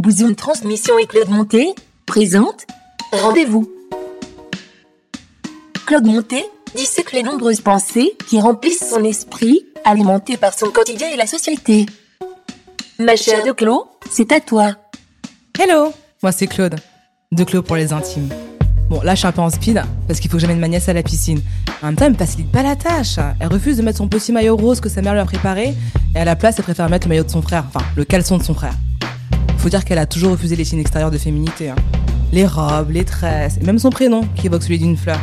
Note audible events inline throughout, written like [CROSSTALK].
Bouzoune Transmission et Claude Monté présente Rendez-vous. Claude Monté dissèque les nombreuses pensées qui remplissent son esprit, alimenté par son quotidien et la société. Ma chère de Claude, c'est à toi. Hello, moi c'est Claude, de Claude pour les intimes. Bon, là je suis un peu en speed parce qu'il faut que j'amène ma nièce à la piscine. En même temps, elle me facilite pas la tâche. Elle refuse de mettre son petit maillot rose que sa mère lui a préparé et à la place, elle préfère mettre le maillot de son frère, enfin le caleçon de son frère. Faut dire qu'elle a toujours refusé les signes extérieurs de féminité. hein. Les robes, les tresses, et même son prénom qui évoque celui d'une fleur.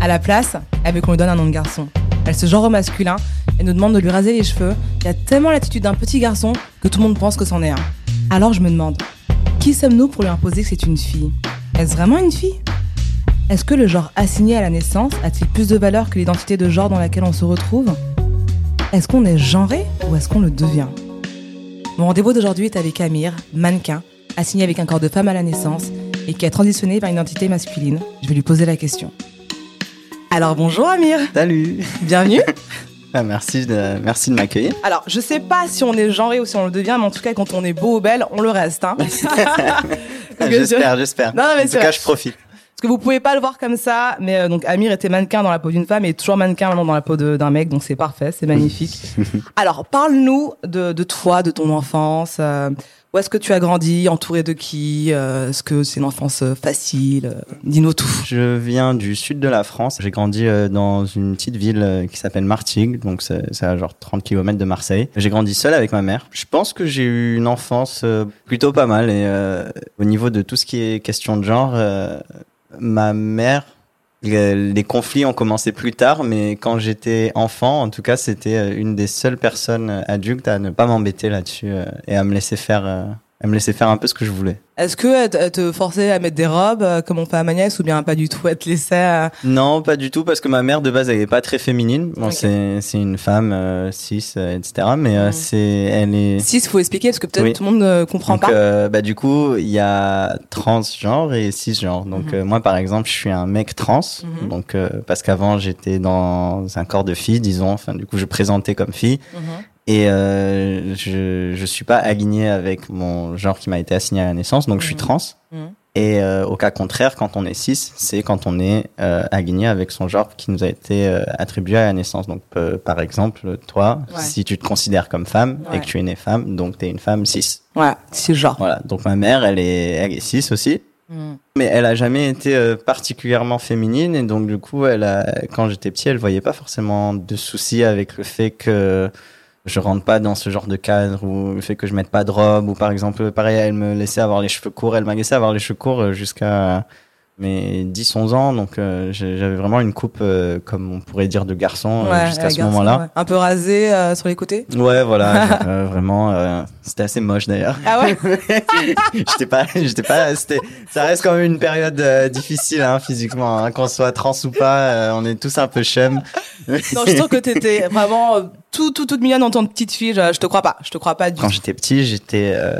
À la place, elle veut qu'on lui donne un nom de garçon. Elle se genre au masculin et nous demande de lui raser les cheveux. Il y a tellement l'attitude d'un petit garçon que tout le monde pense que c'en est un. Alors je me demande, qui sommes-nous pour lui imposer que c'est une fille? Est-ce vraiment une fille? Est-ce que le genre assigné à la naissance a-t-il plus de valeur que l'identité de genre dans laquelle on se retrouve? Est-ce qu'on est genré ou est-ce qu'on le devient? Mon rendez-vous d'aujourd'hui est avec Amir, mannequin, assigné avec un corps de femme à la naissance et qui a transitionné vers une identité masculine. Je vais lui poser la question. Alors bonjour Amir, Salut bienvenue. [LAUGHS] Ah, Merci de, merci de m'accueillir. Alors je sais pas si on est genré ou si on le devient, mais en tout cas quand on est beau ou belle, on le reste. Hein. [LAUGHS] [LAUGHS] J'espère, j'espère. En tout cas, je profite. Parce que vous pouvez pas le voir comme ça, mais euh, donc Amir était mannequin dans la peau d'une femme et toujours mannequin maintenant dans la peau d'un mec, donc c'est parfait, c'est magnifique. [LAUGHS] Alors parle-nous de, de toi, de ton enfance. euh, où est-ce que tu as grandi, entouré de qui euh, Est-ce que c'est une enfance euh, facile euh, Dis-nous tout. Je viens du sud de la France. J'ai grandi euh, dans une petite ville qui s'appelle Martigues, donc c'est c'est à genre 30 km de Marseille. J'ai grandi seul avec ma mère. Je pense que j'ai eu une enfance euh, plutôt pas mal. Et euh, au niveau de tout ce qui est question de genre, euh, ma mère, les, conflits ont commencé plus tard, mais quand j'étais enfant, en tout cas, c'était euh, une des seules personnes euh, adultes à ne pas m'embêter là-dessus euh, et à me laisser faire, euh, à me laisser faire un peu ce que je voulais. Est-ce que elle te- elle te forçait à mettre des robes euh, comme on fait à ma nièce ou bien pas du tout Elle te laissait euh, Non, pas du tout, parce que ma mère de base elle est pas très féminine. Bon, Ok. c'est c'est une femme euh, cis, euh, etc. Mais euh, Mhm. c'est elle est. Si, il faut expliquer parce que peut-être Oui. tout le monde ne comprend Donc, pas. euh, bah du coup, il y a transgenre et cisgenre. Donc Mhm. euh, moi, par exemple, je suis un mec trans. Mhm. Donc euh, parce qu'avant j'étais dans un corps de fille, disons. Enfin, du coup, je présentais comme fille. Mhm. Et euh, je je suis pas aligné avec mon genre qui m'a été assigné à la naissance. Donc je suis Mhm. trans. Mhm. Et euh, au cas contraire, quand on est cis, c'est quand on est euh, aligné avec son genre qui nous a été euh, attribué à la naissance. Donc, euh, par exemple, toi, Ouais. si tu te considères comme femme Ouais. et que tu es née femme, donc tu es une femme cis. Ouais, c'est genre. Voilà. Donc ma mère, elle est, elle est cis aussi, Mhm. mais elle a jamais été euh, particulièrement féminine et donc du coup, elle a, quand j'étais petit, elle voyait pas forcément de soucis avec le fait que je rentre pas dans ce genre de cadre ou le fait que je mette pas de robe ou par exemple pareil elle me laissait avoir les cheveux courts elle m'a laissé avoir les cheveux courts euh, jusqu'à mes 10 11 ans donc euh, j'avais vraiment une coupe euh, comme on pourrait dire de garçon euh, Ouais, jusqu'à la ce moment-là ouais. Un peu rasé euh, sur les côtés ouais, voilà [LAUGHS] euh, vraiment euh, c'était assez moche d'ailleurs Ah ouais [LAUGHS] j'étais pas j'étais pas c'était ça reste quand même une période euh, difficile hein, physiquement hein, qu'on soit trans ou pas euh, on est tous un peu chum Non, je trouve que t'étais vraiment euh, tout, tout, toute mignonne en tant que petite fille. Je, je te crois pas. Je te crois pas du quand j'étais petit, j'étais euh,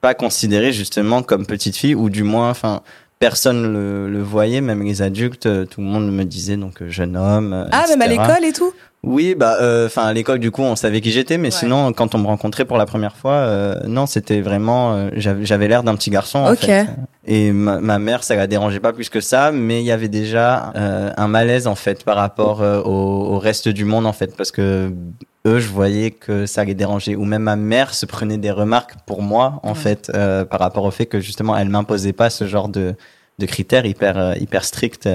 pas considéré justement comme petite fille, ou du moins, enfin, personne le, le voyait, même les adultes, euh, tout le monde me disait donc euh, jeune homme. euh, Ah, même à l'école et tout? Oui, bah, euh, enfin, à l'école, du coup, on savait qui j'étais, mais Ouais. sinon, quand on me rencontrait pour la première fois, euh, non, c'était vraiment, euh, j'avais j'avais l'air d'un petit garçon. en fait. Et ma, ma mère, ça la dérangeait pas plus que ça, mais il y avait déjà euh, un malaise en fait par rapport euh, au, au reste du monde en fait, parce que eux, je voyais que ça les dérangeait, ou même ma mère se prenait des remarques pour moi en Ouais. fait euh, par rapport au fait que justement elle m'imposait pas ce genre de de critères hyper hyper stricts.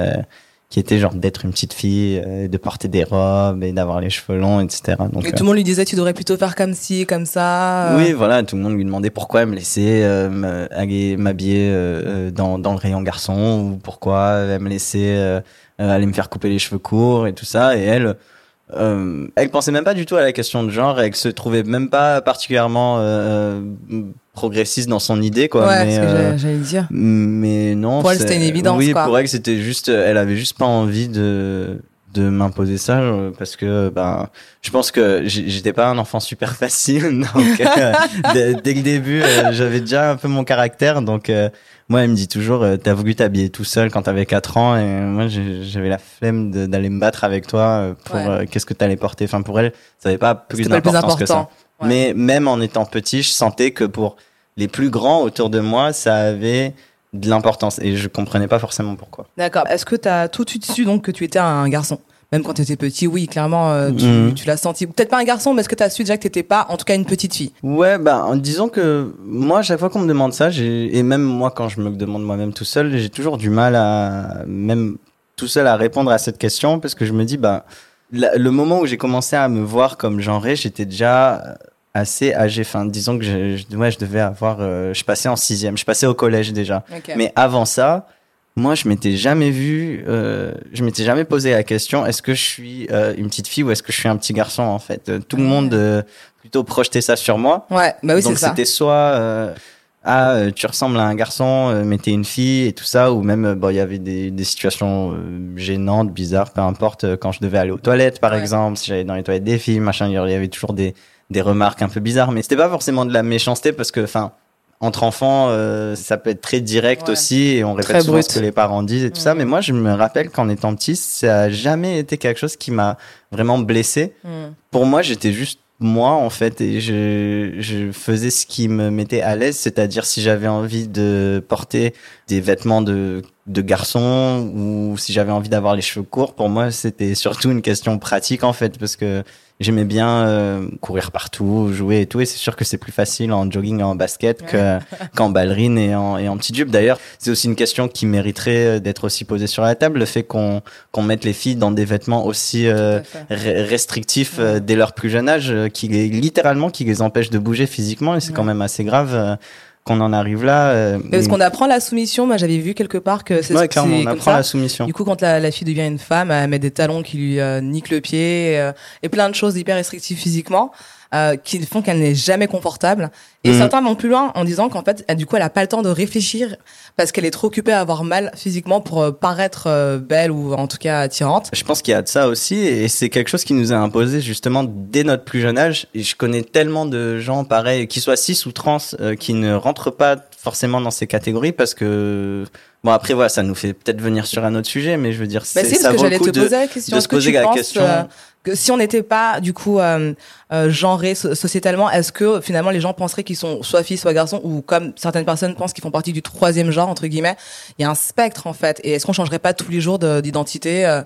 Qui était genre d'être une petite fille, euh, de porter des robes et d'avoir les cheveux longs, etc. Donc, Et euh, tout le monde lui disait tu devrais plutôt faire comme ci, comme ça. euh. oui, voilà, tout le monde lui demandait pourquoi elle me laissait euh, aller m'habiller dans, dans le rayon garçon ou pourquoi elle me laissait aller me faire couper les cheveux courts et tout ça. Et elle, euh, elle pensait même pas du tout à la question de genre. Elle se trouvait même pas particulièrement progressiste dans son idée, quoi. Ouais, mais, c'est ce que euh, j'allais- j'allais dire. mais non. Pour elle, c'était une évidence, Oui, quoi. pour elle, c'était juste, elle avait juste pas envie de de m'imposer ça euh, parce que ben je pense que j'étais pas un enfant super facile [LAUGHS] donc euh, [LAUGHS] dès, dès le début euh, j'avais déjà un peu mon caractère donc euh, moi elle me dit toujours t'as voulu t'habiller tout seul quand t'avais 4 ans et moi j'avais la flemme d'aller me battre avec toi pour Ouais. qu'est-ce que t'allais porter enfin pour elle ça avait pas plus d'importance que ça. Ouais. mais même en étant petit, je sentais que pour les plus grands autour de moi, ça avait de l'importance et je comprenais pas forcément pourquoi. D'accord. Est-ce que tu as tout de suite su donc que tu étais un garçon? Même quand tu étais petit, oui, clairement, euh, tu, Mhm. tu l'as senti. Peut-être pas un garçon, mais est-ce que tu as su déjà que t'étais pas, en tout cas, une petite fille? Ouais, bah, en disant que moi, à chaque fois qu'on me demande ça, et même moi, quand je me demande moi-même tout seul, j'ai toujours du mal à, même tout seul à répondre à cette question parce que je me dis, bah, la- le moment où j'ai commencé à me voir comme genré, j'étais déjà assez âgé. Enfin, disons que je, je, ouais, je devais avoir, euh, je passais en sixième, je passais au collège déjà. Mais avant ça, moi, je m'étais jamais vu, euh, je m'étais jamais posé la question est-ce que je suis euh, une petite fille ou est-ce que je suis un petit garçon en fait? Euh, Tout le monde plutôt projetait ça sur moi. Ouais, bah oui, c'est Donc ça. c'était soit ah tu ressembles à un garçon mais t'es une fille et tout ça ou même bon il y avait des, des situations gênantes bizarres peu importe quand je devais aller aux toilettes par Ouais. exemple si j'allais dans les toilettes des filles machin il y avait toujours des des remarques un peu bizarres mais c'était pas forcément de la méchanceté parce que enfin entre enfants euh, ça peut être très direct Ouais. aussi et on répète Très souvent brut. ce que les parents disent et tout ça Mhm. mais moi je me rappelle qu'en étant petit ça a jamais été quelque chose qui m'a vraiment blessé Hmm. pour moi, j'étais juste moi en fait et je, je faisais ce qui me mettait à l'aise, c'est-à-dire si j'avais envie de porter des vêtements de, de garçon ou si j'avais envie d'avoir les cheveux courts, pour moi c'était surtout une question pratique en fait parce que j'aimais bien euh, courir partout, jouer et tout et c'est sûr que c'est plus facile en jogging et en basket que [LAUGHS] qu'en ballerine et en, et en petit jupe. D'ailleurs, c'est aussi une question qui mériterait euh, d'être aussi posée sur la table, le fait qu'on qu'on mette les filles dans des vêtements aussi euh, restrictifs euh, dès leur plus jeune âge, euh, qui les, littéralement qui les empêche de bouger physiquement, et c'est quand Ouais. même assez grave qu'on en arrive là. euh, Est-ce qu'on apprend la soumission Moi, j'avais vu quelque part que c'est ouais, clairement, on apprend ça. la soumission. Du coup, quand la, la fille devient une femme, elle met des talons qui lui euh, niquent le pied euh, et plein de choses hyper restrictives physiquement euh, qui font qu'elle n'est jamais confortable. Et Mhm. certains vont plus loin en disant qu'en fait, elle, du coup, elle a pas le temps de réfléchir parce qu'elle est trop occupée à avoir mal physiquement pour euh, paraître euh, belle ou en tout cas attirante. Je pense qu'il y a de ça aussi, et c'est quelque chose qui nous est imposé justement dès notre plus jeune âge. Et je connais tellement de gens pareils, qui soient cis ou trans, euh, qui ne rentrent pas forcément dans ces catégories parce que bon après voilà, ça nous fait peut-être venir sur un autre sujet, mais je veux dire, Bah, c'est ça vaut le j'allais coup te de, poser la question. de se que poser la question. euh, que si on n'était pas du coup euh, euh, genré so- sociétalement, est-ce que finalement les gens penseraient qu'ils sont soit filles soit garçons ou comme certaines personnes pensent qu'ils font partie du troisième genre entre guillemets Il y a un spectre en fait. Et est-ce qu'on changerait pas tous les jours de- d'identité euh,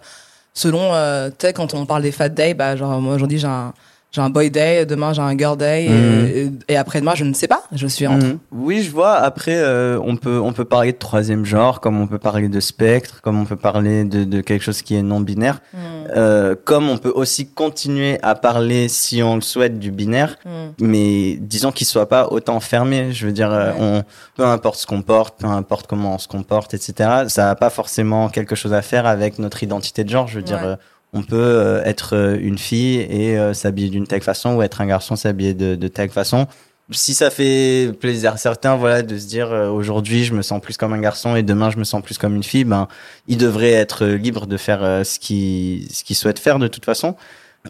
selon euh, tu sais quand on parle des fat days, bah genre moi aujourd'hui j'ai un j'ai un boy day, demain j'ai un girl day Mhm. et, et, et après-demain je ne sais pas, je suis entre. Mhm. Oui, je vois. Après, euh, on peut on peut parler de troisième genre, comme on peut parler de spectre, comme on peut parler de, de quelque chose qui est non binaire, Mhm. euh, comme on peut aussi continuer à parler, si on le souhaite, du binaire, Mhm. mais disons qu'il soit pas autant fermé. Je veux dire, euh, Ouais. on peu importe ce qu'on porte, peu importe comment on se comporte, etc. Ça a pas forcément quelque chose à faire avec notre identité de genre. Je veux dire. Ouais. On peut euh, être euh, une fille et euh, s'habiller d'une telle façon ou être un garçon s'habiller de, de telle façon si ça fait plaisir à certains, voilà, de se dire euh, aujourd'hui je me sens plus comme un garçon et demain je me sens plus comme une fille, ben ils devraient être libres de faire euh, ce qu'ils ce qu'ils souhaitent faire de toute façon.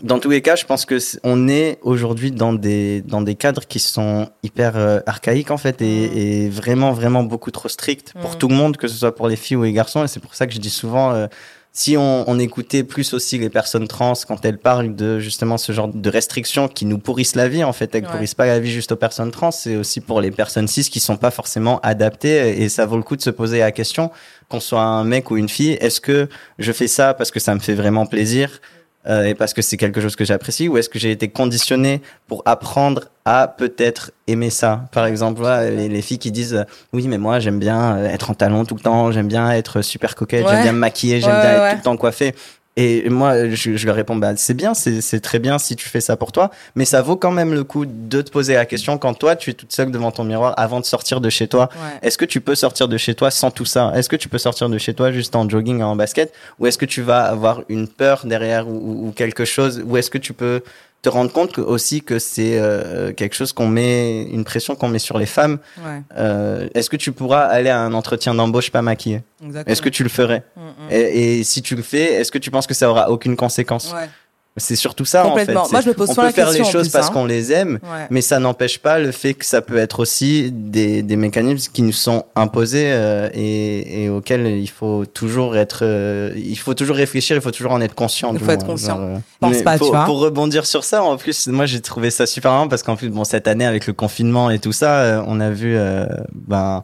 Dans tous les cas, je pense que on est aujourd'hui dans des dans des cadres qui sont hyper euh, archaïques en fait et, et vraiment vraiment beaucoup trop stricts pour Mm. tout le monde, que ce soit pour les filles ou les garçons. Et c'est pour ça que je dis souvent. Si on, on écoutait plus aussi les personnes trans quand elles parlent de justement ce genre de restrictions qui nous pourrissent la vie, en fait, elles Ouais. pourrissent pas la vie juste aux personnes trans, c'est aussi pour les personnes cis qui sont pas forcément adaptées et ça vaut le coup de se poser la question qu'on soit un mec ou une fille, est-ce que je fais ça parce que ça me fait vraiment plaisir euh, et parce que c'est quelque chose que j'apprécie ou est-ce que j'ai été conditionné pour apprendre à peut-être aimer ça? Par exemple voilà, les, les filles qui disent euh, oui mais moi j'aime bien euh, être en talons tout le temps j'aime bien être super coquette Ouais. j'aime bien me maquiller j'aime Ouais, bien être tout le temps coiffée et moi, je, je leur réponds, bah, c'est bien, c'est c'est très bien si tu fais ça pour toi, mais ça vaut quand même le coup de te poser la question quand toi, tu es toute seule devant ton miroir avant de sortir de chez toi. Ouais. Est-ce que tu peux sortir de chez toi sans tout ça? Est-ce que tu peux sortir de chez toi juste en jogging et en basket? Ou est-ce que tu vas avoir une peur derrière ou quelque chose? Ou est-ce que tu peux te rendre compte que, aussi que c'est euh, quelque chose qu'on met, une pression qu'on met sur les femmes Ouais. Euh, Est-ce que tu pourras aller à un entretien d'embauche pas maquillé Exactement. Est-ce que tu le ferais? Mm, mm. et, et si tu le fais, est-ce que tu penses que ça aura aucune conséquence? Ouais. C'est surtout ça, en fait. Moi, je me pose On peut la faire question, les choses plus, parce hein. qu'on les aime, Ouais. mais ça n'empêche pas le fait que ça peut être aussi des, des mécanismes qui nous sont imposés euh, et, et auxquels il faut toujours être, euh, il faut toujours réfléchir, il faut toujours en être conscient. Il faut être moins, conscient. genre, euh, Pense mais pas, pour, tu vois. Pour rebondir sur ça, en plus, moi j'ai trouvé ça super marrant parce qu'en plus, bon, cette année avec le confinement et tout ça, euh, on a vu, euh, ben.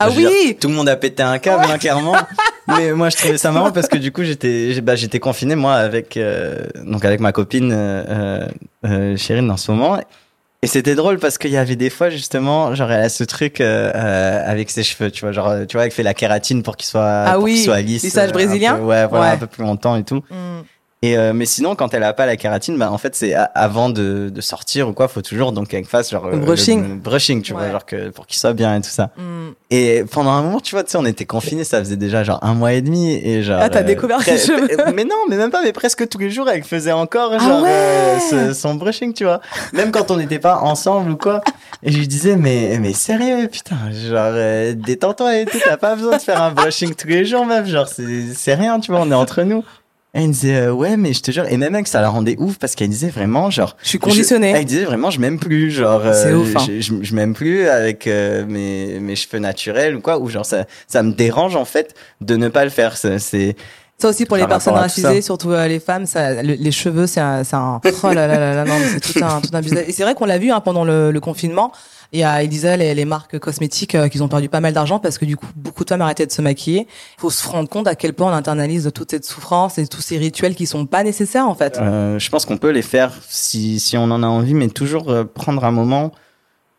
Ah je veux oui dire, Tout le monde a pété un câble, hein, clairement. [LAUGHS] Mais moi, je trouvais ça marrant parce que du coup, j'étais, bah, j'étais confiné moi avec, euh, donc avec ma copine euh, euh, Chérine en ce moment. Et c'était drôle parce qu'il y avait des fois justement, genre elle a ce truc euh, euh, avec ses cheveux, tu vois, genre euh, tu vois, elle fait la kératine pour qu'il soit, Ah pour oui, qu'il soit lisse, lissage euh, brésilien peu- ouais, voilà, Ouais. un peu plus longtemps et tout. Mm. Et euh, mais sinon, quand elle a pas la kératine, bah en fait c'est avant de, de sortir ou quoi, faut toujours donc qu'elle fasse genre Le euh, brushing. le brushing, tu vois, genre que pour qu'il soit bien et tout ça. Mm. Et pendant un moment, tu vois, tu sais, on était confinés, ça faisait déjà genre un mois et demi et genre. Ah, t'as découvert près- ses cheveux. [LAUGHS] Mais non, mais même pas, mais presque tous les jours, elle faisait encore Ah genre ouais euh, ce- son brushing, tu vois. Même quand on n'était pas ensemble ou quoi. Et je lui disais, mais mais sérieux, putain, genre euh, détends-toi et tout, t'as pas besoin de faire un brushing tous les jours, meuf, genre c'est c'est rien, tu vois, on est entre nous. Elle me disait, euh, ouais, mais je te jure, et même mec, ça la rendait ouf parce qu'elle disait vraiment, genre, Je suis conditionnée. je- elle disait vraiment, je m'aime plus, genre, euh, ouf, hein. je, je, je m'aime plus avec euh, mes, mes cheveux naturels ou quoi, ou genre ça, ça me dérange en fait de ne pas le faire. C'est, Ça aussi pour les personnes racisées, surtout euh, les femmes, ça, le- les cheveux, c'est un, c'est un, oh là là là là, non, c'est tout un, tout un business. Et c'est vrai qu'on l'a vu hein, pendant le, le confinement. Il y a, il disait les, les marques cosmétiques euh, qu'ils ont perdu pas mal d'argent parce que du coup beaucoup de femmes arrêtaient de se maquiller. Il faut se rendre compte à quel point on internalise toute cette souffrance et tous ces rituels qui sont pas nécessaires en fait. euh, je pense qu'on peut les faire si, si on en a envie, mais toujours euh, prendre un moment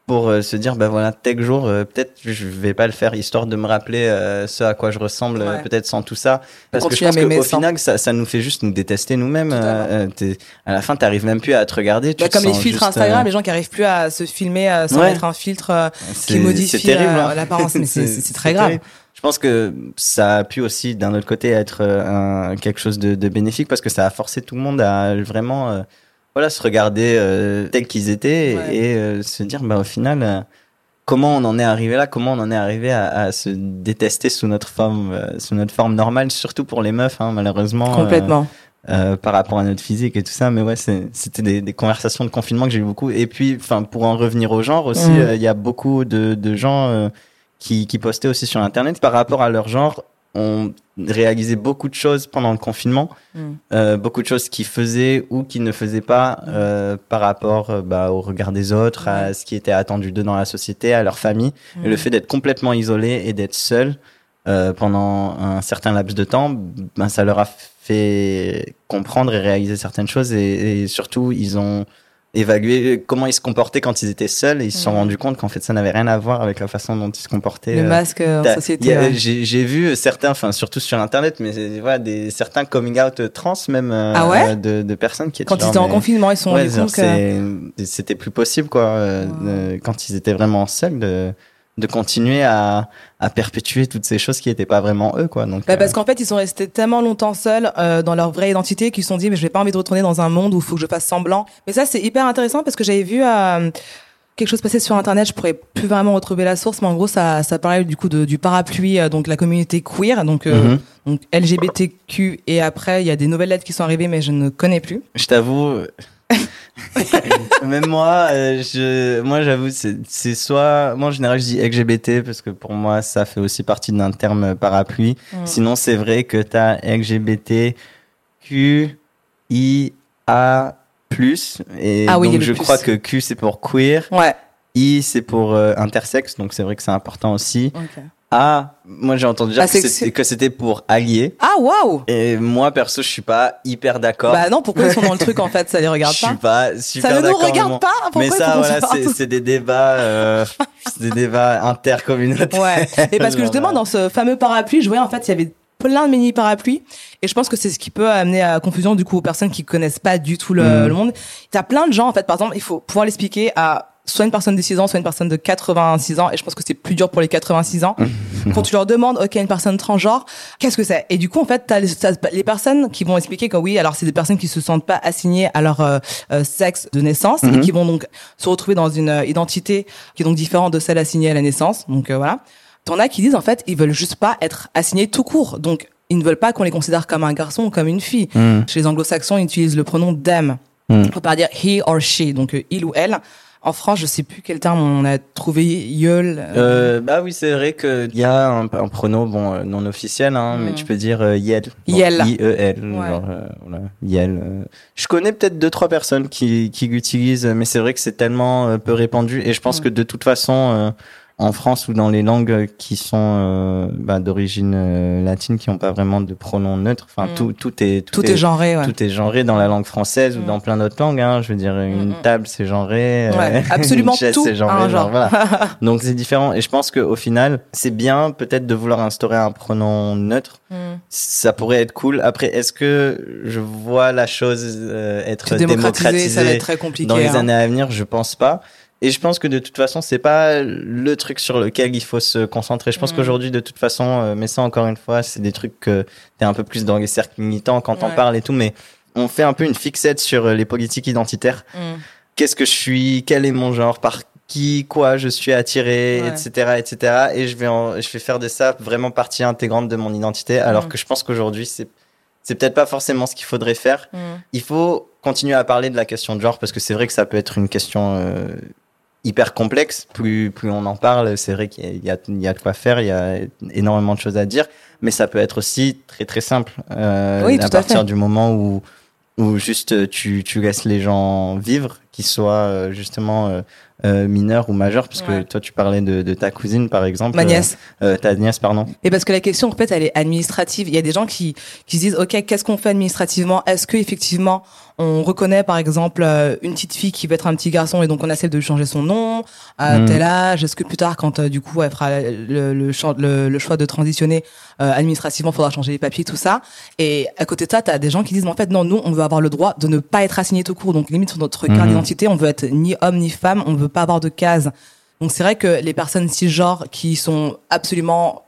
pour euh, se dire, bah voilà, tel jour, euh, peut-être je vais pas le faire, histoire de me rappeler euh, ce à quoi je ressemble, euh, Ouais. peut-être sans tout ça. Parce que je pense qu'au sans. final, ça, ça nous fait juste nous détester nous-mêmes. Euh, euh, à la fin, t'arrives même plus à te regarder. Tu Bah, te comme les filtres juste, Instagram, les gens qui arrivent plus à se filmer euh, sans Ouais. mettre un filtre euh, qui modifie hein. l'apparence, mais c'est très [LAUGHS] grave. terrible. Je pense que ça a pu aussi, d'un autre côté, être euh, un, quelque chose de, de bénéfique parce que ça a forcé tout le monde à vraiment euh, voilà, se regarder euh, tels qu'ils étaient Ouais. et, euh, se dire, bah, au final, euh, comment on en est arrivé là, comment on en est arrivé à, à se détester sous notre forme, euh, sous notre forme normale, surtout pour les meufs, hein, malheureusement. euh, Complètement. euh, par rapport à notre physique et tout ça mais ouais c'était des, des conversations de confinement que j'ai eu beaucoup et puis enfin pour en revenir au genre aussi Mm. il y a beaucoup de, de gens euh, qui, qui postaient aussi sur internet par rapport à leur genre on réalisait beaucoup de choses pendant le confinement Mm. euh, beaucoup de choses qu'ils faisaient ou qu'ils ne faisaient pas euh, par rapport euh, bah, au regard des autres à ce qui était attendu d'eux dans la société à leur famille. Et le fait d'être complètement isolé et d'être seul euh, pendant un certain laps de temps, ben, ça leur a fait comprendre et réaliser certaines choses. Et, et surtout ils ont évalué comment ils se comportaient quand ils étaient seuls et ils se sont rendus compte qu'en fait ça n'avait rien à voir avec la façon dont ils se comportaient. Le euh, masque euh, en société. ouais. J'ai vu certains, enfin surtout sur internet, mais c'est- voilà, des certains coming out trans même euh, Ah ouais euh, de, de personnes qui étaient Quand ils étaient en mais- confinement, ils sont Ouais, rendus compte que. c'était plus possible quoi euh, quand ils étaient vraiment seuls de de continuer à, à perpétuer toutes ces choses qui n'étaient pas vraiment eux quoi donc Bah, parce euh, qu'en fait, ils sont restés tellement longtemps seuls euh, dans leur vraie identité qu'ils se sont dit, mais je vais pas envie de retourner dans un monde où il faut que je fasse semblant. Mais ça, c'est hyper intéressant parce que j'avais vu euh, quelque chose passer sur Internet. Je pourrais plus vraiment retrouver la source, mais en gros, ça, ça parlait du coup de, du parapluie, euh, donc la communauté queer, donc, euh, Mhm. donc LGBTQ. Et après, il y a des nouvelles lettres qui sont arrivées, mais je ne connais plus. je t'avoue [LAUGHS] même moi euh, je moi j'avoue c'est soit moi en général je dis LGBT parce que pour moi ça fait aussi partie d'un terme parapluie Mm. sinon c'est vrai que tu as LGBT Q I A plus et Ah oui, donc je plus. crois que Q c'est pour queer Ouais. I c'est pour euh, intersexe donc c'est vrai que c'est important aussi Ok. A moi j'ai entendu dire c'était que c'était pour allié Ah, waouh! et moi perso je suis pas hyper d'accord Bah non, pourquoi ils sont dans le truc en fait? Ça les [LAUGHS] regarde je suis pas? pas super Ça ne nous d'accord, regarde pas? Pourquoi mais ça voilà c'est des débats euh, c'est des débats intercommunautaires Ouais. Et parce que [LAUGHS] justement, dans ce fameux parapluie, je voyais en fait, il y avait plein de mini parapluies. Et je pense que c'est ce qui peut amener à confusion du coup aux personnes qui connaissent pas du tout le, Mhm. le monde. T'as plein de gens en fait. Par exemple, il faut pouvoir l'expliquer à soit une personne de 6 ans, soit une personne de 86 ans. Et je pense que c'est plus dur pour les 86 ans. [LAUGHS] Quand tu leur demandes, ok, une personne transgenre, qu'est-ce que c'est? Et du coup, en fait, t'as les, les personnes qui vont expliquer que oui, alors c'est des personnes qui se sentent pas assignées à leur euh, euh, sexe de naissance et Mhm. qui vont donc se retrouver dans une euh, identité qui est donc différente de celle assignée à la naissance. Donc voilà. T'en as qui disent en fait ils veulent juste pas être assignés tout court. Donc ils ne veulent pas qu'on les considère comme un garçon ou comme une fille. Hmm. Chez les anglo-saxons, ils utilisent le pronom them. On peut pas dire he or she, donc il ou elle. En France, je sais plus quel terme on a trouvé, yeul. euh, bah oui, c'est vrai qu'il y a un, un pronom bon euh, non officiel, hein, mais Mm. tu peux dire euh, yel. Yel. I-E-L. Ouais. genre, euh, voilà, yel. euh. Je connais peut-être deux trois personnes qui qui l'utilisent, mais c'est vrai que c'est tellement peu répandu et je pense Mm. que de toute façon. Euh, en France ou dans les langues qui sont euh, bah, d'origine euh, latine, qui n'ont pas vraiment de pronom neutre, enfin Mm. tout, tout est tout est genré, ouais. tout est genré dans la langue française ou Mm. dans plein d'autres langues. Hein. Je veux dire, une Mm, table c'est genré, euh, Ouais, [LAUGHS] absolument une chaise tout c'est genré, a un genre, genre. voilà. [LAUGHS] Donc c'est différent. Et je pense qu'au final, c'est bien peut-être de vouloir instaurer un pronom neutre. Ça pourrait être cool. Après, est-ce que je vois la chose euh, être Se démocratiser, ça va démocratisée être très compliqué. dans les hein. années à venir? Je pense pas. Et je pense que de toute façon, c'est pas le truc sur lequel il faut se concentrer. Je pense qu'aujourd'hui, de toute façon, euh, mais ça encore une fois, c'est des trucs que t'es un peu plus dans les cercles militants quand on Ouais. parle et tout, mais on fait un peu une fixette sur euh, les politiques identitaires Mm. qu'est-ce que je suis, quel est mon genre, par qui, quoi je suis attiré, Ouais. etc., etc. Et je vais, en- je vais faire de ça vraiment partie intégrante de mon identité, alors Mm. que je pense qu'aujourd'hui c'est, c'est peut-être pas forcément ce qu'il faudrait faire. Mm. Il faut continuer à parler de la question de genre parce que c'est vrai que ça peut être une question euh, hyper complexe. Plus, plus on en parle, c'est vrai qu'il y a, il y a de quoi faire, il y a énormément de choses à dire, mais ça peut être aussi très très simple euh, Oui, à tout à partir fait. du moment où où juste euh, tu, tu laisses les gens vivre, qu'ils soient euh, justement euh, euh, mineurs ou majeurs, parce Ouais. que toi tu parlais de, de ta cousine par exemple, Ma nièce. euh, ta nièce pardon. Et parce que la question, en fait, elle est administrative. Il y a des gens qui, qui se disent, OK, qu'est-ce qu'on fait administrativement? Est-ce que, effectivement, on reconnaît, par exemple, euh, une petite fille qui va être un petit garçon et donc on accepte de lui changer son nom à Mm. tel âge? Est-ce que plus tard, quand, euh, du coup, elle fera le, le, le, le choix de transitionner, euh, administrativement, faudra changer les papiers, tout ça. Et à côté de ça, t'as des gens qui disent, mais en fait, non, nous, on veut avoir le droit de ne pas être assigné tout court. Donc, limite, sur notre carte Mhm. d'identité, on veut être ni homme ni femme, on veut pas avoir de case. Donc, c'est vrai que les personnes cisgenres qui sont absolument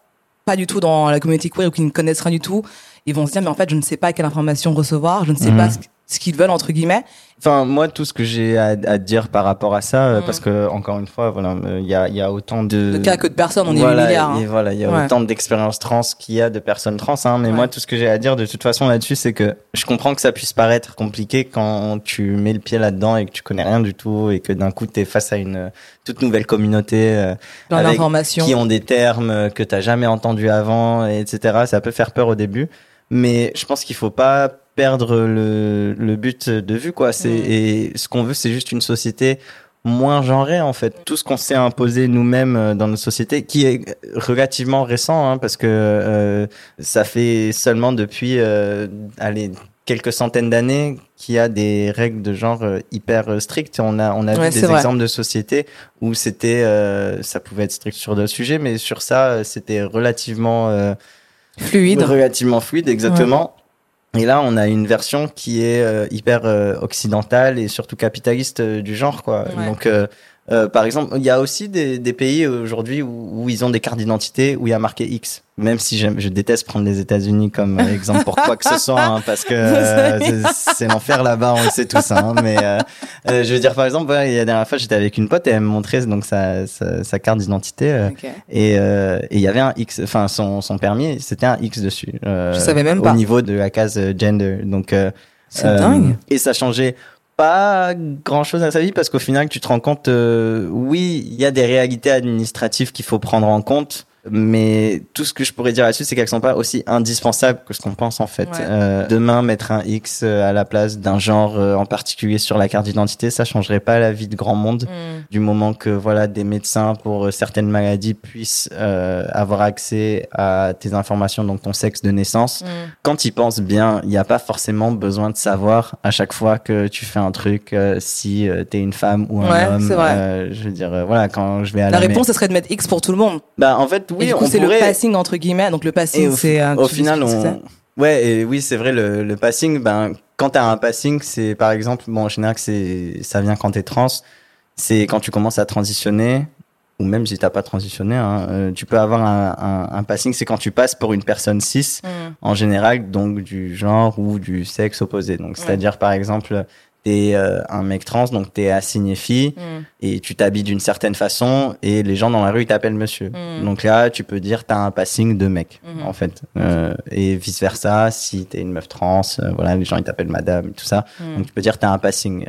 pas du tout dans la communauté queer ou qui ne connaissent rien du tout, ils vont se dire mais en fait je ne sais pas quelle information recevoir, je ne sais pas ce, qu'ils veulent entre guillemets. Enfin moi tout ce que j'ai à, à dire par rapport à ça, euh, parce que encore une fois voilà euh, il y a, il y a autant de Le cas que de personnes, on est 8 voilà, milliards. et hein. voilà, il y a Ouais. autant d'expériences trans qu'il y a de personnes trans. Hein, mais Ouais. moi, tout ce que j'ai à dire de toute façon là-dessus, c'est que je comprends que ça puisse paraître compliqué quand tu mets le pied là-dedans et que tu connais rien du tout et que d'un coup, tu es face à une euh, toute nouvelle communauté euh, avec- qui ont des termes que tu jamais entendus avant, et etc. Ça peut faire peur au début. Mais je pense qu'il faut pas perdre le, le but de vue, quoi. C'est, et ce qu'on veut, c'est juste une société moins genrée en fait. Tout ce qu'on s'est imposé nous-mêmes euh, dans notre société, qui est relativement récent, hein, parce que euh, ça fait seulement depuis, euh, allez, quelques centaines d'années qu'il y a des règles de genre euh, hyper euh, strictes. On a, on a Ouais, vu des vrai. exemples de sociétés où c'était, euh, ça pouvait être strict sur d'autres sujets, mais sur ça, c'était relativement euh, Fluide. relativement fluide, exactement. Et là, on a une version qui est euh, hyper euh, occidentale et surtout capitaliste euh, du genre, quoi. Ouais. Donc, euh, par exemple, il y a aussi des, des pays aujourd'hui où, où ils ont des cartes d'identité où il y a marqué X. Même si je déteste prendre les États-Unis comme [LAUGHS] exemple pour quoi que ce soit, hein, parce que euh, c'est- l'enfer là-bas, on le sait tous. Hein, mais euh, euh, je veux dire, par exemple, ouais, il y a la dernière fois, j'étais avec une pote et elle me montrait donc sa, sa, sa carte d'identité. euh, Ok. et euh, et il y avait un X, enfin son, son permis, c'était un X dessus. Je savais même pas. Au niveau de la case gender. Donc, euh, C'est dingue. Et ça changeait pas grand chose à sa vie parce qu'au final, tu te rends compte, euh, oui, il y a des réalités administratives qu'il faut prendre en compte. Mais tout ce que je pourrais dire là-dessus, c'est qu'elles sont pas aussi indispensables que ce qu'on pense en fait. Ouais. Euh, demain, mettre un X euh, à la place d'un genre euh, en particulier sur la carte d'identité, ça changerait pas la vie de grand monde Mm. du moment que voilà des médecins pour certaines maladies puissent euh, avoir accès à tes informations donc ton sexe de naissance Mm. quand ils pensent bien il n'y a pas forcément besoin de savoir à chaque fois que tu fais un truc euh, si t'es une femme ou un Ouais, homme c'est vrai. Je veux dire voilà quand je vais à La la, réponse, ce serait de mettre X pour tout le monde. bah en fait oui et du coup, on c'est pourrait le passing entre guillemets. Donc le passing, au- c'est au tu final, on... ouais, et oui, c'est vrai, le, le passing, ben, quand t'as un passing, c'est par exemple, bon, en général, c'est, ça vient quand t'es trans, c'est quand tu commences à transitionner, ou même si t'as pas transitionné, hein, euh, tu peux avoir un, un, un passing, c'est quand tu passes pour une personne cis. Mm. en général, donc du genre ou du sexe opposé. Donc, c'est-à-dire, par exemple, t'es euh, un mec trans, donc t'es assigné fille, Mm. et tu t'habilles d'une certaine façon, et les gens dans la rue, ils t'appellent monsieur. Mm. Donc là, tu peux dire t'as un passing de mec, Mhm. en fait. Euh, et vice-versa, si t'es une meuf trans, euh, voilà, les gens, ils t'appellent madame, tout ça. Mm. Donc tu peux dire t'as un passing.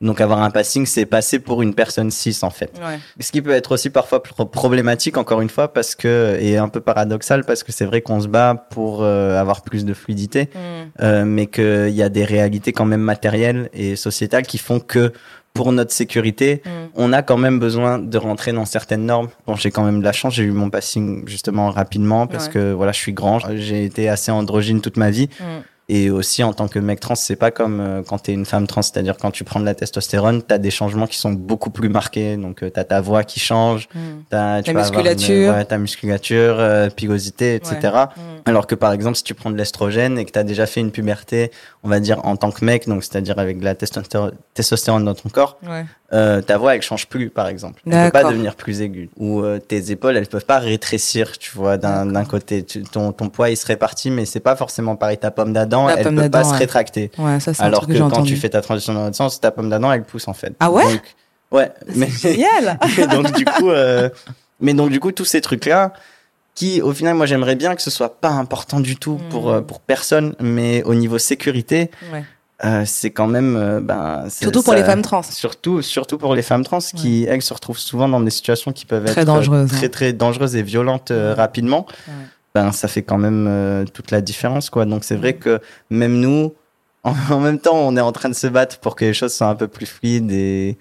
Donc avoir un passing, c'est passer pour une personne cis, en fait. Ouais. Ce qui peut être aussi parfois pro- problématique, encore une fois, parce que, et un peu paradoxal, parce que c'est vrai qu'on se bat pour euh, avoir plus de fluidité, Mm. euh, mais qu'il y a des réalités quand même matérielles et sociétales qui font que pour notre sécurité, Mm. on a quand même besoin de rentrer dans certaines normes. Bon, j'ai quand même de la chance, j'ai eu mon passing justement rapidement parce Ouais. que voilà, je suis grand, j'ai été assez androgyne toute ma vie. Mm. Et aussi en tant que mec trans, c'est pas comme euh, quand t'es une femme trans, c'est-à-dire quand tu prends de la testostérone, t'as des changements qui sont beaucoup plus marqués. Donc euh, t'as ta voix qui change, Mm. tu vas avoir musculature. une- ouais, ta musculature, euh, pilosité, etc. Mm. Alors que par exemple, si tu prends de l'estrogène et que t'as déjà fait une puberté, on va dire en tant que mec, donc c'est-à-dire avec de la testostérone dans ton corps, Ouais. euh, ta voix elle change plus par exemple. Elle peut pas devenir plus aiguë. Ou euh, tes épaules elles peuvent pas rétrécir, tu vois, d'un d'un côté. Tu- ton, ton poids il se répartit, mais c'est pas forcément pareil. Ta pomme d'Adam, La elle pomme peut pas d'Adam, se rétracter. Ouais, ça Alors que quand tu fais ta transition dans l'autre sens, ta pomme d'Adam elle pousse en fait. Ah ouais Donc, Ouais. Mais Génial [LAUGHS] et donc du coup, euh, mais donc du coup tous ces trucs là, qui au final moi j'aimerais bien que ce soit pas important du tout pour Mm. euh, pour personne, mais au niveau sécurité, Ouais. euh, c'est quand même euh, ben Surtout pour ça- les femmes trans. Surtout, surtout pour les femmes trans qui, elles, se retrouvent souvent dans des situations qui peuvent Très être dangereuses, euh, très, hein. très dangereuses et violentes euh, Ouais. rapidement. Ouais. Ben, ça fait quand même euh, toute la différence, quoi. Donc, c'est vrai que même nous, en, [LAUGHS] en même temps, on est en train de se battre pour que les choses soient un peu plus fluides et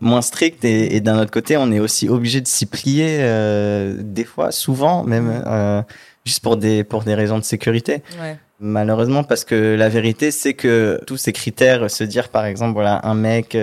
moins strictes. Et, et d'un autre côté, on est aussi obligé de s'y plier, euh, des fois, souvent, même, euh, juste pour des, pour des raisons de sécurité. Ouais. Malheureusement, parce que la vérité, c'est que tous ces critères, se dire par exemple, voilà, un mec,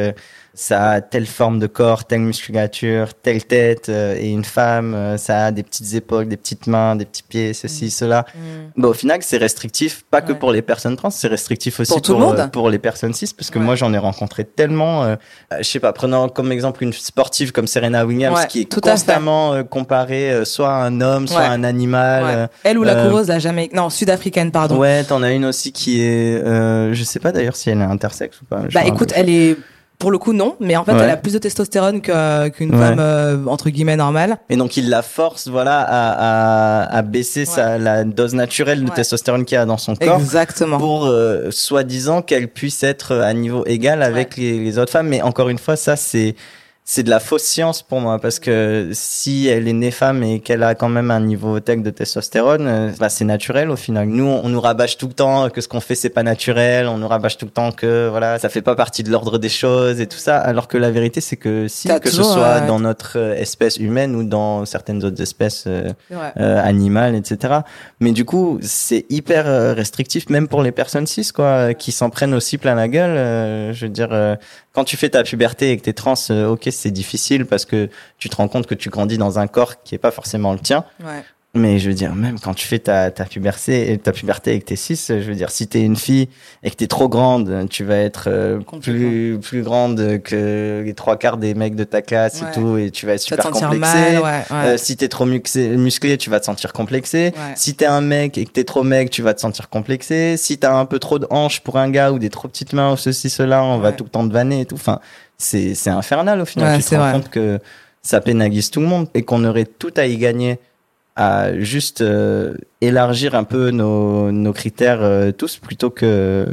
ça a telle forme de corps, telle musculature, telle tête, euh, et une femme, euh, ça a des petites épaules, des petites mains, des petits pieds, ceci, Mm. cela. Mm. Bah, au final, c'est restrictif, pas que pour les personnes trans, c'est restrictif aussi Pour pour, tout le monde. euh, pour les personnes cis, parce que Ouais. moi, j'en ai rencontré tellement, euh, je sais pas, prenant comme exemple une sportive comme Serena Williams, Ouais, qui est tout constamment comparée soit à un homme, soit à un animal. Elle ou la coureuse, la Jamaïque. Non, sud-africaine, pardon. Ouais, t'en as une aussi qui est, je sais pas d'ailleurs si elle est intersexe ou pas. Bah écoute, elle est pour le coup non, mais en fait Ouais. elle a plus de testostérone qu'une Ouais. femme euh, entre guillemets normale. Et donc il la force, voilà, à, à, à baisser sa, la dose naturelle de Ouais. testostérone qu'il y a dans son corps. Exactement. Pour euh, soi-disant qu'elle puisse être à niveau égal avec les, les autres femmes, mais encore une fois, ça c'est c'est de la fausse science pour moi parce que si elle est née femme et qu'elle a quand même un niveau tech de testostérone, euh, bah, c'est naturel au final. Nous, on nous rabâche tout le temps que ce qu'on fait c'est pas naturel, on nous rabâche tout le temps que voilà, ça fait pas partie de l'ordre des choses et tout ça, alors que la vérité c'est que si T'as que ce soit euh, dans notre euh, espèce humaine ou dans certaines autres espèces euh, Ouais. euh, animales, etc. Mais du coup, c'est hyper restrictif, même pour les personnes cis, quoi, qui s'en prennent aussi plein la gueule. euh, je veux dire, euh, quand tu fais ta puberté et que t'es trans, euh, ok, c'est difficile parce que tu te rends compte que tu grandis dans un corps qui est pas forcément le tien. Ouais. Mais je veux dire, même quand tu fais ta, ta puberté, ta puberté et que t'es cis, je veux dire, si t'es une fille et que t'es trop grande, tu vas être euh, plus plus grande que les trois quarts des mecs de ta classe Ouais. et tout, et tu vas être te super complexé. mal, ouais, ouais. Euh, si t'es trop muxé- musclé, tu vas te sentir complexé. Ouais. Si t'es un mec et que t'es trop mec, tu vas te sentir complexé. Si t'as un peu trop de hanches pour un gars ou des trop petites mains ou ceci, cela, on va tout le temps te vanner et tout. Enfin, c'est, c'est infernal au final. Ouais, tu te rends vrai. compte que ça pénalise tout le monde et qu'on aurait tout à y gagner à juste euh, élargir un peu nos, nos critères euh, tous plutôt que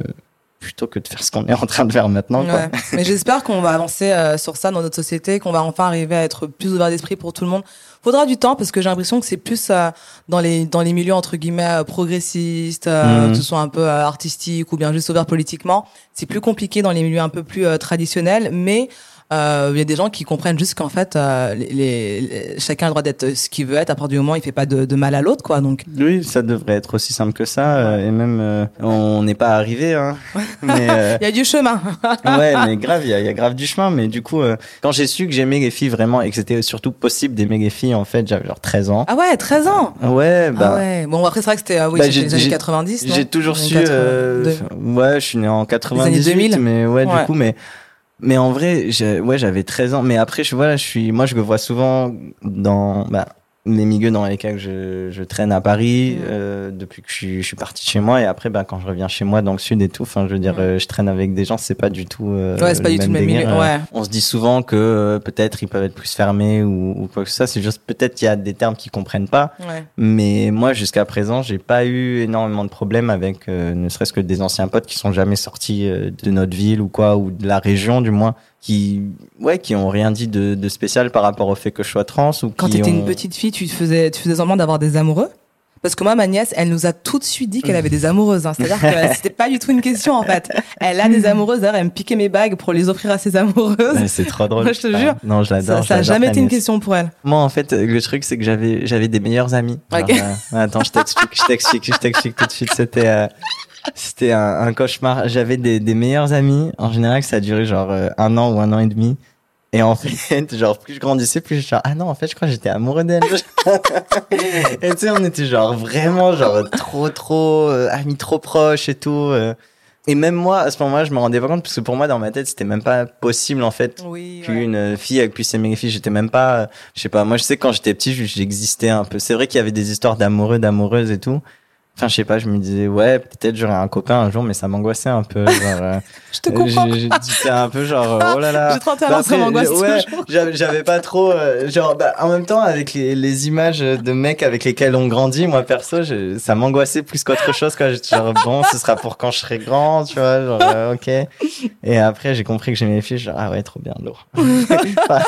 plutôt que de faire ce qu'on est en train de faire maintenant. quoi. Ouais. Mais j'espère qu'on va avancer euh, sur ça dans notre société, qu'on va enfin arriver à être plus ouvert d'esprit pour tout le monde. Faudra du temps parce que j'ai l'impression que c'est plus euh, dans les dans les milieux entre guillemets euh, progressistes, euh, Mhm. que ce soit un peu euh, artistique ou bien juste ouvert politiquement. C'est plus compliqué dans les milieux un peu plus euh, traditionnels, mais il y a des gens qui comprennent juste qu'en fait, euh, les, les- chacun a le droit d'être ce qu'il veut être à partir du moment où il fait pas de, de mal à l'autre, quoi. Donc, Oui, ça devrait être aussi simple que ça. euh, et même, euh, on n'est pas arrivé. Hein. [LAUGHS] mais, euh, il y a du chemin. [LAUGHS] ouais, mais [LAUGHS] grave, il y, y a grave du chemin. Mais du coup, euh, quand j'ai su que j'aimais les filles vraiment et que c'était surtout possible d'aimer les filles, en fait, j'avais genre 13 ans. ah ouais, 13 ans? Ouais, bah. ah ouais. Bon après c'est vrai que c'était euh, oui, Bah, les années j'ai- 90. non? J'ai toujours su. 80, euh, ouais, je suis né en 98, 2000. mais ouais, Ouais. du coup, mais mais en vrai, ouais, j'avais 13 ans. Mais après, je vois, je suis, moi, je le vois souvent dans, bah, les milieux dans lesquels je, je traîne à Paris euh, depuis que je suis, je suis parti de chez moi. Et après ben quand je reviens chez moi dans le sud et tout enfin je veux dire euh, je traîne avec des gens c'est pas du tout euh, Ouais, c'est pas du tout le même milieu, ouais. on se dit souvent que euh, peut-être ils peuvent être plus fermés ou, ou quoi que ce soit. C'est juste peut-être qu'il y a des termes qu'ils comprennent pas. Ouais. mais moi jusqu'à présent j'ai pas eu énormément de problèmes avec euh, ne serait-ce que des anciens potes qui sont jamais sortis euh, de notre ville ou quoi ou de la région du moins qui ouais qui ont rien dit de, de spécial par rapport au fait que je sois trans ou Quand qui tu étais ont... une petite fille, tu faisais, tu faisais semblant d'avoir des amoureux? Parce que moi, ma nièce, elle nous a tout de suite dit qu'elle avait des amoureuses. hein. C'est-à-dire que [LAUGHS] c'était pas du tout une question, en fait. Elle a des amoureuses. D'ailleurs, elle me piquait mes bagues pour les offrir à ses amoureuses. C'est trop drôle. [LAUGHS] Moi, je te Ah, jure. Non, je l'adore. Ça, ça a jamais été une question pour elle. Moi, en fait, le truc, c'est que j'avais, j'avais des meilleurs amis. Ok. Alors, euh, attends, je t'explique, je t'explique, je t'explique tout de suite. C'était, euh, c'était un, un cauchemar. J'avais des, des meilleurs amis. En général, ça a duré genre euh, un an ou un an et demi. Et en [LAUGHS] fait, genre, plus je grandissais, plus je genre, ah non, en fait, je crois que j'étais amoureux d'elle. [LAUGHS] et tu sais, on était genre vraiment, genre, trop, trop, euh, amis trop proches et tout. euh. Et même moi, à ce moment-là, je me rendais pas compte, parce que pour moi, dans ma tête, c'était même pas possible, en fait, Oui. qu'une fille elle puisse aimer les filles. J'étais même pas, euh, je sais pas, moi je sais que quand j'étais petit, j'existais un peu. C'est vrai qu'il y avait des histoires d'amoureux, d'amoureuses et tout. Enfin, je sais pas, je me disais, ouais, peut-être j'aurais un copain un jour, mais ça m'angoissait un peu. Genre, euh, [LAUGHS] Je te comprends. J'étais un peu genre, [LAUGHS] oh là là. J'ai 31 Bah ans, ça m'angoisse ouais, [LAUGHS] j'avais j'avais pas trop, euh, genre, bah, en même temps, avec les, les images de mecs avec lesquels on grandit, moi perso, je- ça m'angoissait plus qu'autre chose, quoi. J'étais genre, bon, ce sera pour quand je serai grand, tu vois, genre, euh, ok. Et après, j'ai compris que j'aimais les filles, genre, ah ouais, trop bien, lourd. enfin,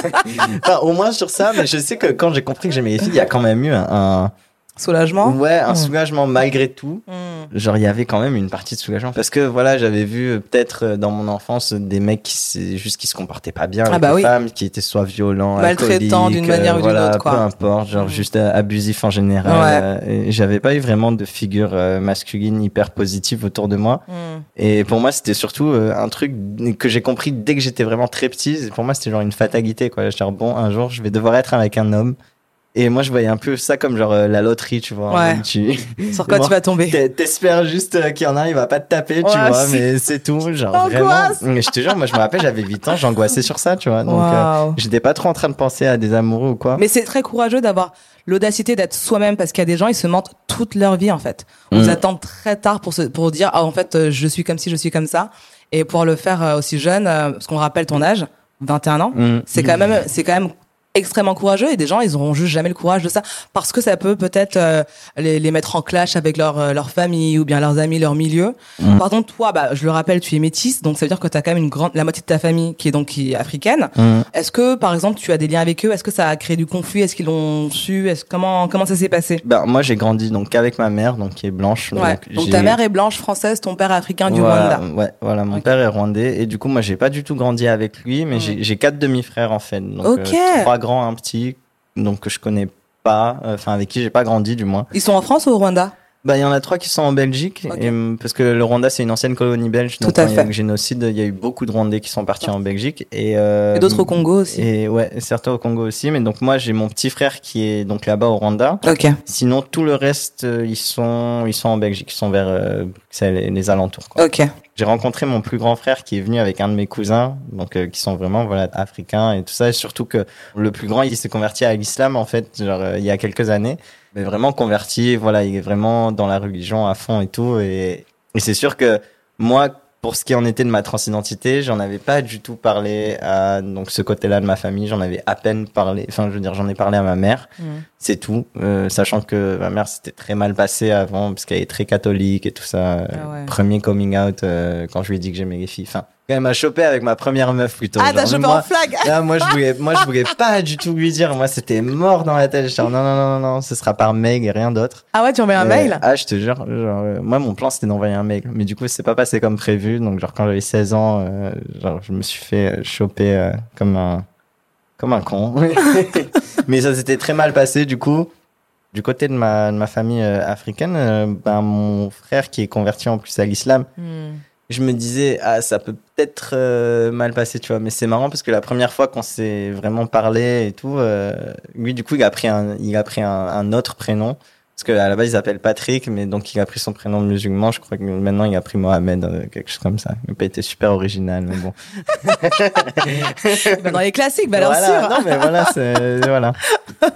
enfin, au moins sur ça, mais je sais que quand j'ai compris que j'aimais les filles, il y a quand même eu un, un- Soulagement. ouais, un Mm. soulagement malgré tout. Hmm. Genre, il y avait quand même une partie de soulagement. Parce que, voilà, j'avais vu euh, peut-être euh, dans mon enfance des mecs qui, juste qui se comportaient pas bien Ah avec bah les oui. femmes, qui étaient soit violents, Maltraitants d'une manière ou d'une voilà, autre, quoi. Peu importe, genre Mm. juste euh, abusifs en général. Ouais. Euh, et J'avais pas eu vraiment de figure euh, masculine hyper positive autour de moi. Hmm. Et pour moi, c'était surtout euh, un truc que j'ai compris dès que j'étais vraiment très petit. Pour moi, c'était genre une fatalité, quoi. Genre, bon, un jour, je vais devoir être avec un homme. Et moi, je voyais un peu ça comme genre euh, la loterie, tu vois. Ouais. Tu [LAUGHS] Sur quoi [LAUGHS] tu vas tomber? T'es- t'espères juste euh, qu'il y en a un, il va pas te taper, tu Ouais, vois, mais c'est tout. Genre, Angoisse. vraiment. Mais je te jure, moi, je me rappelle, j'avais 8 ans, j'angoissais sur ça, tu vois. Donc, euh, Waouh. j'étais pas trop en train de penser à des amoureux ou quoi. Mais c'est très courageux d'avoir l'audacité d'être soi-même parce qu'il y a des gens, ils se mentent toute leur vie en fait. On Mm. attend très tard pour se, pour dire ah en fait euh, je suis comme ci, je suis comme ça et pour le faire euh, aussi jeune euh, parce qu'on rappelle ton âge, 21 ans, Mm. c'est quand même c'est quand même extrêmement courageux et des gens ils auront juste jamais le courage de ça parce que ça peut peut-être euh, les, les mettre en clash avec leur euh, leur famille ou bien leurs amis leur milieu Mm. par contre toi bah je le rappelle tu es métisse donc ça veut dire que tu as quand même une grande la moitié de ta famille qui est donc qui est africaine Mm. est-ce que, par exemple, tu as des liens avec eux? Est-ce que ça a créé du conflit? Est-ce qu'ils l'ont su? Est-ce comment comment ça s'est passé? Ben, moi, j'ai grandi donc avec ma mère, donc qui est blanche. Ouais. Donc ta mère est blanche française, ton père africain du Voilà, Rwanda. Ouais, voilà, mon père est rwandais et du coup moi j'ai pas du tout grandi avec lui, mais Mm. j'ai- quatre demi-frères en fait, donc euh, trois un petit, donc que je connais pas, euh, enfin avec qui j'ai pas grandi du moins. Ils sont en France ou au Rwanda? Bah il y en a trois qui sont en Belgique, et, hum, parce que le Rwanda c'est une ancienne colonie belge, donc Tout à quand il y a eu fait. le génocide, il y a eu beaucoup de Rwandais qui sont partis en Belgique et, euh, Et d'autres au Congo aussi. Et ouais, certains au Congo aussi, mais donc moi j'ai mon petit frère qui est donc là-bas au Rwanda. Ok. Sinon tout le reste euh, ils sont ils sont en Belgique, ils sont vers euh, et les alentours. Quoi. Ok. J'ai rencontré mon plus grand frère qui est venu avec un de mes cousins, donc euh, qui sont vraiment voilà africains et tout ça. Et surtout que le plus grand, il s'est converti à l'islam en fait, genre euh, il y a quelques années, mais vraiment converti. Voilà, il est vraiment dans la religion à fond et tout. Et, et c'est sûr que moi, pour ce qui en était de ma transidentité, j'en avais pas du tout parlé à donc ce côté-là de ma famille. J'en avais à peine parlé. Enfin, je veux dire, j'en ai parlé à ma mère. Mm. C'est tout, euh, sachant que ma mère s'était très mal passée avant parce qu'elle est très catholique et tout ça. Ah ouais. Premier coming out euh, quand je lui ai dit que j'aimais les filles. Enfin, elle m'a chopé avec ma première meuf plutôt. Ah, t'as chopé moi, en flag Là, moi, je voulais, moi, je voulais pas du tout lui dire. Moi, c'était mort dans la tête. J'étais genre, non, non, non, non, non, ce sera par mail et rien d'autre. Ah ouais, tu envoies un mail Ah, je te jure. Genre, euh, moi, mon plan, c'était d'envoyer un mail. Mais du coup, c'est pas passé comme prévu. Donc, genre, quand j'avais 16 ans, euh, genre, je me suis fait euh, choper euh, comme un, comme un con. [LAUGHS] Mais ça s'était très mal passé, du coup. Du côté de ma, de ma famille africaine, ben, mon frère qui est converti en plus à l'islam, Hmm. Je me disais, ah, ça peut peut-être euh, mal passer, tu vois. Mais c'est marrant parce que la première fois qu'on s'est vraiment parlé et tout, euh, lui, du coup, il a pris un, il a pris un, un autre prénom. Parce qu'à la base il s'appelle Patrick, mais donc il a pris son prénom musulman. Je crois que maintenant il a pris Mohamed, euh, quelque chose comme ça. Il n'a pas été super original, mais bon. [LAUGHS] Bah, dans les classiques, valeur voilà, sûre. non mais voilà, c'est- voilà.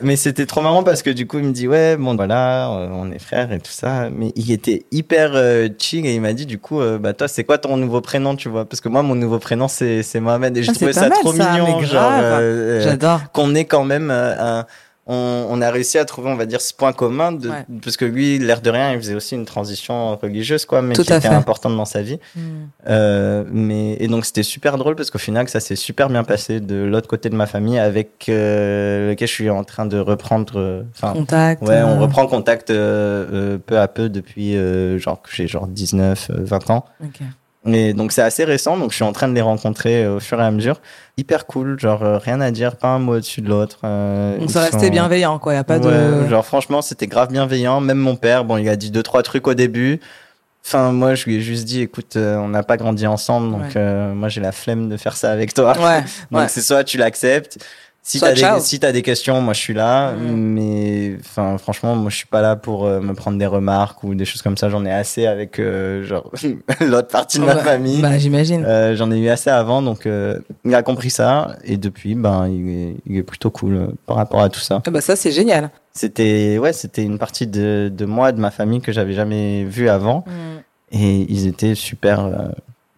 Mais c'était trop marrant parce que du coup il me dit ouais bon voilà euh, on est frères et tout ça. Mais il était hyper euh, chill et il m'a dit du coup euh, bah toi c'est quoi ton nouveau prénom tu vois? Parce que moi mon nouveau prénom c'est Mohamed et je Ah, pas ça mal, trop ça, mignon genre J'adore. qu'on ait quand même un on, on a réussi à trouver, on va dire, ce point commun, de, Ouais. parce que lui, l'air de rien, il faisait aussi une transition religieuse, quoi, mais Tout qui était fait. importante dans sa vie. Hmm. Euh, mais et donc c'était super drôle parce qu'au final ça s'est super bien passé de l'autre côté de ma famille avec euh, lequel je suis en train de reprendre. euh, Enfin, Contact. ouais, on euh, reprend contact peu à peu depuis genre que j'ai genre 19, euh, 20 ans. ok. Et donc c'est assez récent, donc je suis en train de les rencontrer euh, au fur et à mesure. Hyper cool, genre euh, rien à dire, pas un mot au-dessus de l'autre. euh, Donc ça restait sont- bienveillant, quoi. Y a pas de. Genre franchement c'était grave bienveillant. Même mon père, bon il a dit deux trois trucs au début. Enfin moi je lui ai juste dit écoute euh, on n'a pas grandi ensemble donc Ouais. euh, moi j'ai la flemme de faire ça avec toi. Ouais. [LAUGHS] donc c'est soit tu l'acceptes. Si t'as des si t'as des questions moi je suis là Mm. mais enfin franchement moi je suis pas là pour euh, me prendre des remarques ou des choses comme ça j'en ai assez avec euh, genre [LAUGHS] l'autre partie de ma Bah, famille. Bah, j'imagine. Euh, J'en ai eu assez avant, donc euh, il a compris ça et depuis, ben il est, il est plutôt cool euh, par rapport à tout ça. Ah bah ça c'est génial. C'était ouais, c'était une partie de, de moi, de ma famille que j'avais jamais vu avant et ils étaient super, euh,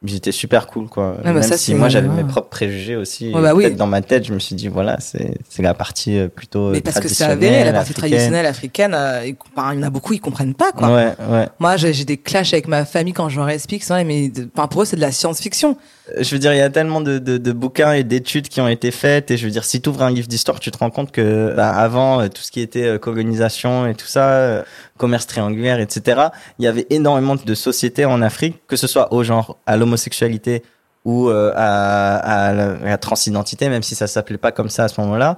ils étaient super cool quoi. bah Même ça, si moi j'avais mes propres préjugés aussi. Ouais, bah oui. peut-être dans ma tête, je me suis dit voilà, c'est c'est la partie euh, plutôt Mais parce que c'est avéré, la partie africaine. traditionnelle africaine, euh, il y en a beaucoup, ils comprennent pas, quoi. Ouais, ouais. Moi, j'ai des clashs avec ma famille quand je leur explique ça, mais de- pour eux, c'est de la science-fiction. Je veux dire, il y a tellement de, de, de bouquins et d'études qui ont été faites. Et je veux dire, si tu ouvres un livre d'histoire, tu te rends compte que bah, avant, euh, tout ce qui était euh, colonisation et tout ça, euh, commerce triangulaire, etc., il y avait énormément de sociétés en Afrique, que ce soit au genre, à l'homosexualité ou euh, à, la, à la transidentité, même si ça s'appelait pas comme ça à ce moment-là,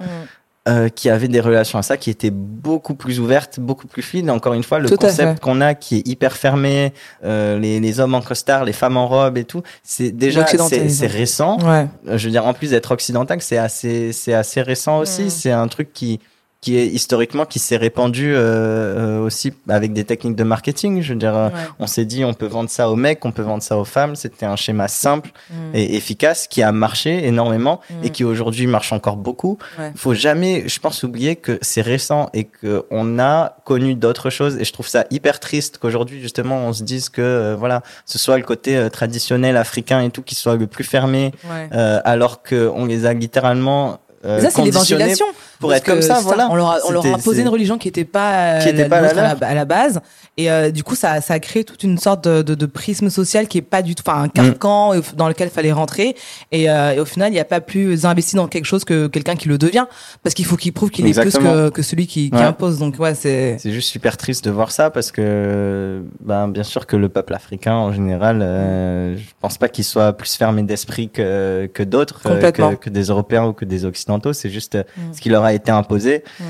euh, qui avaient des relations à ça, qui étaient beaucoup plus ouvertes, beaucoup plus fluides. Encore une fois, le Tout concept qu'on a qui est hyper fermé, euh, les, les hommes en costard, les femmes en robe et tout, c'est déjà c'est récent. Ouais. Euh, Je veux dire, en plus d'être occidental, c'est assez c'est assez récent aussi. Mm. C'est un truc qui qui est historiquement qui s'est répandu euh, euh, aussi avec des techniques de marketing. Je veux dire, euh, Ouais. on s'est dit on peut vendre ça aux mecs, on peut vendre ça aux femmes. C'était un schéma simple Mm. et efficace qui a marché énormément Mm. et qui aujourd'hui marche encore beaucoup. Ouais. Faut jamais, je pense, oublier que c'est récent et que on a connu d'autres choses. Et je trouve ça hyper triste qu'aujourd'hui justement on se dise que euh, voilà, ce soit le côté euh, traditionnel africain et tout qui soit le plus fermé, Ouais. alors que on les a littéralement euh, ça, c'est l'évangélisation. Pour Parce être comme ça. Voilà. On leur a, on leur a c'est- une religion qui était pas, euh, Qui était pas la nôtre à, la, à la base. Et euh, du coup, ça, ça a créé toute une sorte de, de, de prisme social qui est pas du tout, enfin, un carcan Mm. dans lequel il fallait rentrer. Et, euh, et au final, il n'y a pas plus investi dans quelque chose que quelqu'un qui le devient. Parce qu'il faut qu'il prouve qu'il est plus que, que celui qui, impose. Donc, ouais, c'est. C'est juste super triste de voir ça parce que, ben, bien sûr que le peuple africain en général, euh, je pense pas qu'il soit plus fermé d'esprit que, que d'autres, euh, que, que des Européens ou que des Occidentaux. C'est juste euh, Mm. ce qui leur a été imposé. Mm.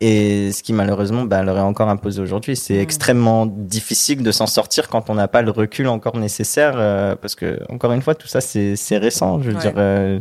Et ce qui malheureusement ben, leur est encore imposé aujourd'hui, c'est Mm. extrêmement difficile de s'en sortir quand on n'a pas le recul encore nécessaire, euh, parce que encore une fois, tout ça c'est récent. Je veux Ouais. dire, euh,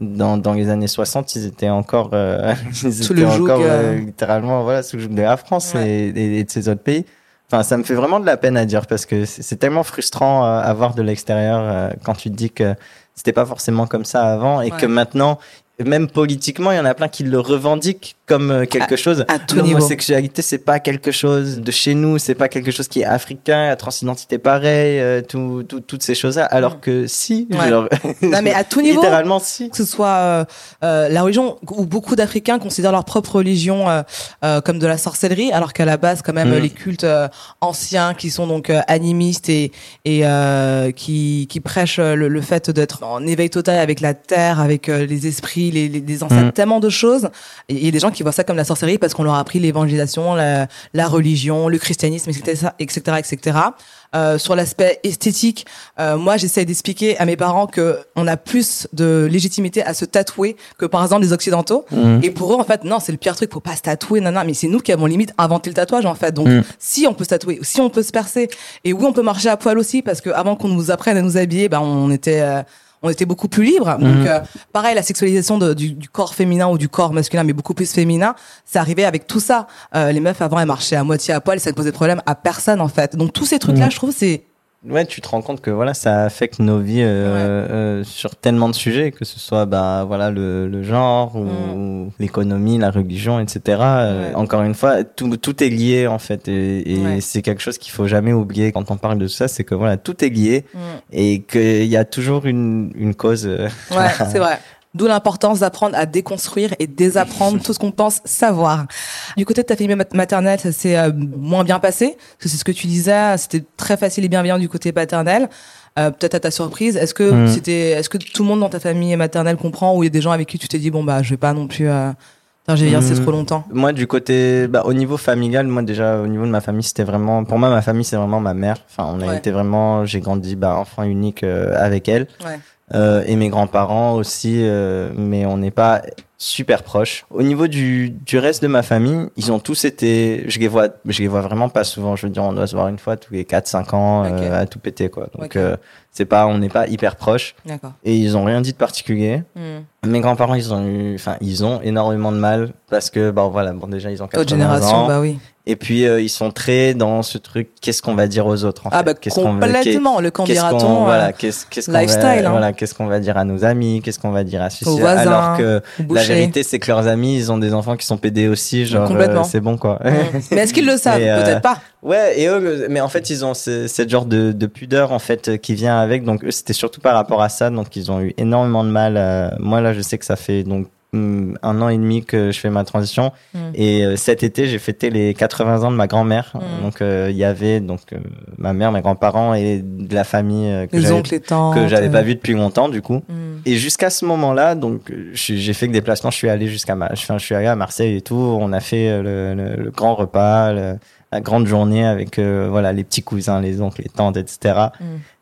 dans, dans les années 60, ils étaient encore, euh, [LAUGHS] ils Sous étaient le joug, encore euh, euh, littéralement voilà sous le joug de la France Ouais. et, et- et de ces autres pays. Enfin, ça me fait vraiment de la peine à dire parce que c'est tellement frustrant à voir de l'extérieur quand tu te dis que c'était pas forcément comme ça avant et Ouais. que maintenant, même politiquement, il y en a plein qui le revendiquent comme euh, quelque chose. À tout niveau. L'homosexualité, c'est pas quelque chose de chez nous, c'est pas quelque chose qui est africain, la transidentité pareil, euh, tout, tout- toutes ces choses-là. Alors que si, Ouais. genre, Non, mais à tout [LAUGHS] niveau. littéralement si. que ce soit euh, euh, la religion où beaucoup d'Africains considèrent leur propre religion euh, euh, comme de la sorcellerie, alors qu'à la base, quand même, Mm. les cultes anciens qui sont donc animistes et, et euh, qui, qui prêchent le, le fait d'être en éveil total avec la terre, avec les esprits, les, les, les ancêtres, Mm. tellement de choses. Et il y a des gens qui voient ça comme la sorcellerie parce qu'on leur a appris l'évangélisation, la, la religion, le christianisme, etc., etc., etc. Euh, sur l'aspect esthétique, euh, moi j'essaie d'expliquer à mes parents que on a plus de légitimité à se tatouer que par exemple les occidentaux. Mhm. Et pour eux en fait non c'est le pire truc, faut pas se tatouer, non non, mais c'est nous qui avons limite inventé le tatouage en fait. Donc Mhm. si on peut se tatouer, si on peut se percer, et oui on peut marcher à poil aussi parce que avant qu'on nous apprenne à nous habiller, ben on était euh, on était beaucoup plus libre. Mhm. Donc, euh, pareil, la sexualisation de- du, du corps féminin ou du corps masculin, mais beaucoup plus féminin, c'est arrivé avec tout ça. Euh, les meufs avant, elles marchaient à moitié à poil, ça ne posait problème à personne en fait. Donc tous ces trucs-là, Mhm. je trouve, c'est Ouais, tu te rends compte que voilà, ça affecte nos vies euh, euh, sur tellement de sujets, que ce soit bah voilà le, le genre ou l'économie, la religion, etc. Euh, Ouais. encore une fois, tout, tout est lié en fait, et, et Ouais. c'est quelque chose qu'il faut jamais oublier quand on parle de ça, c'est que voilà, tout est lié Mm. et qu'il y a toujours une, une cause. euh, Ouais, c'est [LAUGHS] vrai. D'où l'importance d'apprendre à déconstruire et désapprendre tout ce qu'on pense savoir. Du côté de ta famille mat- maternelle, ça s'est euh, moins bien passé, parce que c'est ce que tu disais, c'était très facile et bienveillant du côté paternel. Euh, Peut-être à ta surprise, est-ce que Mm. c'était, est-ce que tout le monde dans ta famille maternelle comprend, ou il y a des gens avec qui tu t'es dit bon bah je vais pas non plus, euh, j'ai c'est Mm. trop longtemps? Moi, du côté, bah, au niveau familial, moi déjà, au niveau de ma famille, c'était vraiment, pour moi, ma famille, c'est vraiment ma mère. Enfin, on a Ouais. été vraiment, j'ai grandi, bah, enfant unique euh, avec elle. Ouais. Euh, et mes grands-parents aussi, euh, mais on n'est pas super proches. Au niveau du, du reste de ma famille, ils ont tous été, je les vois, je les vois vraiment pas souvent. Je veux dire, on doit se voir une fois tous les 4-5 ans, euh, Ok. à tout péter, quoi. Donc, euh, c'est pas, on n'est pas hyper proches. Et ils ont rien dit de particulier. Mm. Mes grands-parents, ils ont eu, enfin, ils ont énormément de mal parce que, bon, voilà, bon, déjà, ils ont 80 Autre génération, ans. bah oui. Et puis, euh, ils sont très dans ce truc, qu'est-ce qu'on va dire aux autres, en Ah fait? bah Qu'est-ce complètement. Le qu'on, candidaton, euh, voilà, qu'est-ce, qu'est-ce qu'on lifestyle, va, hein. voilà, qu'est-ce qu'on va dire à nos amis, qu'est-ce qu'on va dire à ceux voisins, alors que la vérité, c'est que leurs amis, ils ont des enfants qui sont pédés aussi, genre, Complètement. euh, c'est bon, quoi. Mm. Mais est-ce qu'ils le savent? Euh, Peut-être pas. Ouais, et eux, mais en fait, ils ont ce, cette genre de, de pudeur en fait qui vient avec. Donc eux, c'était surtout par rapport à ça. Donc ils ont eu énormément de mal. Moi là, je sais que ça fait donc un an et demi que je fais ma transition. Mm. Et euh, cet été, j'ai fêté les 80 ans de ma grand-mère. Mm. Donc euh, il y avait donc euh, ma mère, mes grands-parents et de la famille euh, que j'avais que pas vu depuis longtemps du coup. mm. Et jusqu'à ce moment-là, donc j'ai fait que des placements. Je suis allé jusqu'à ma, enfin, je suis allé à Marseille et tout. On a fait le, le- le grand repas, le- la grande journée avec voilà les petits cousins, les oncles, les tantes, etc.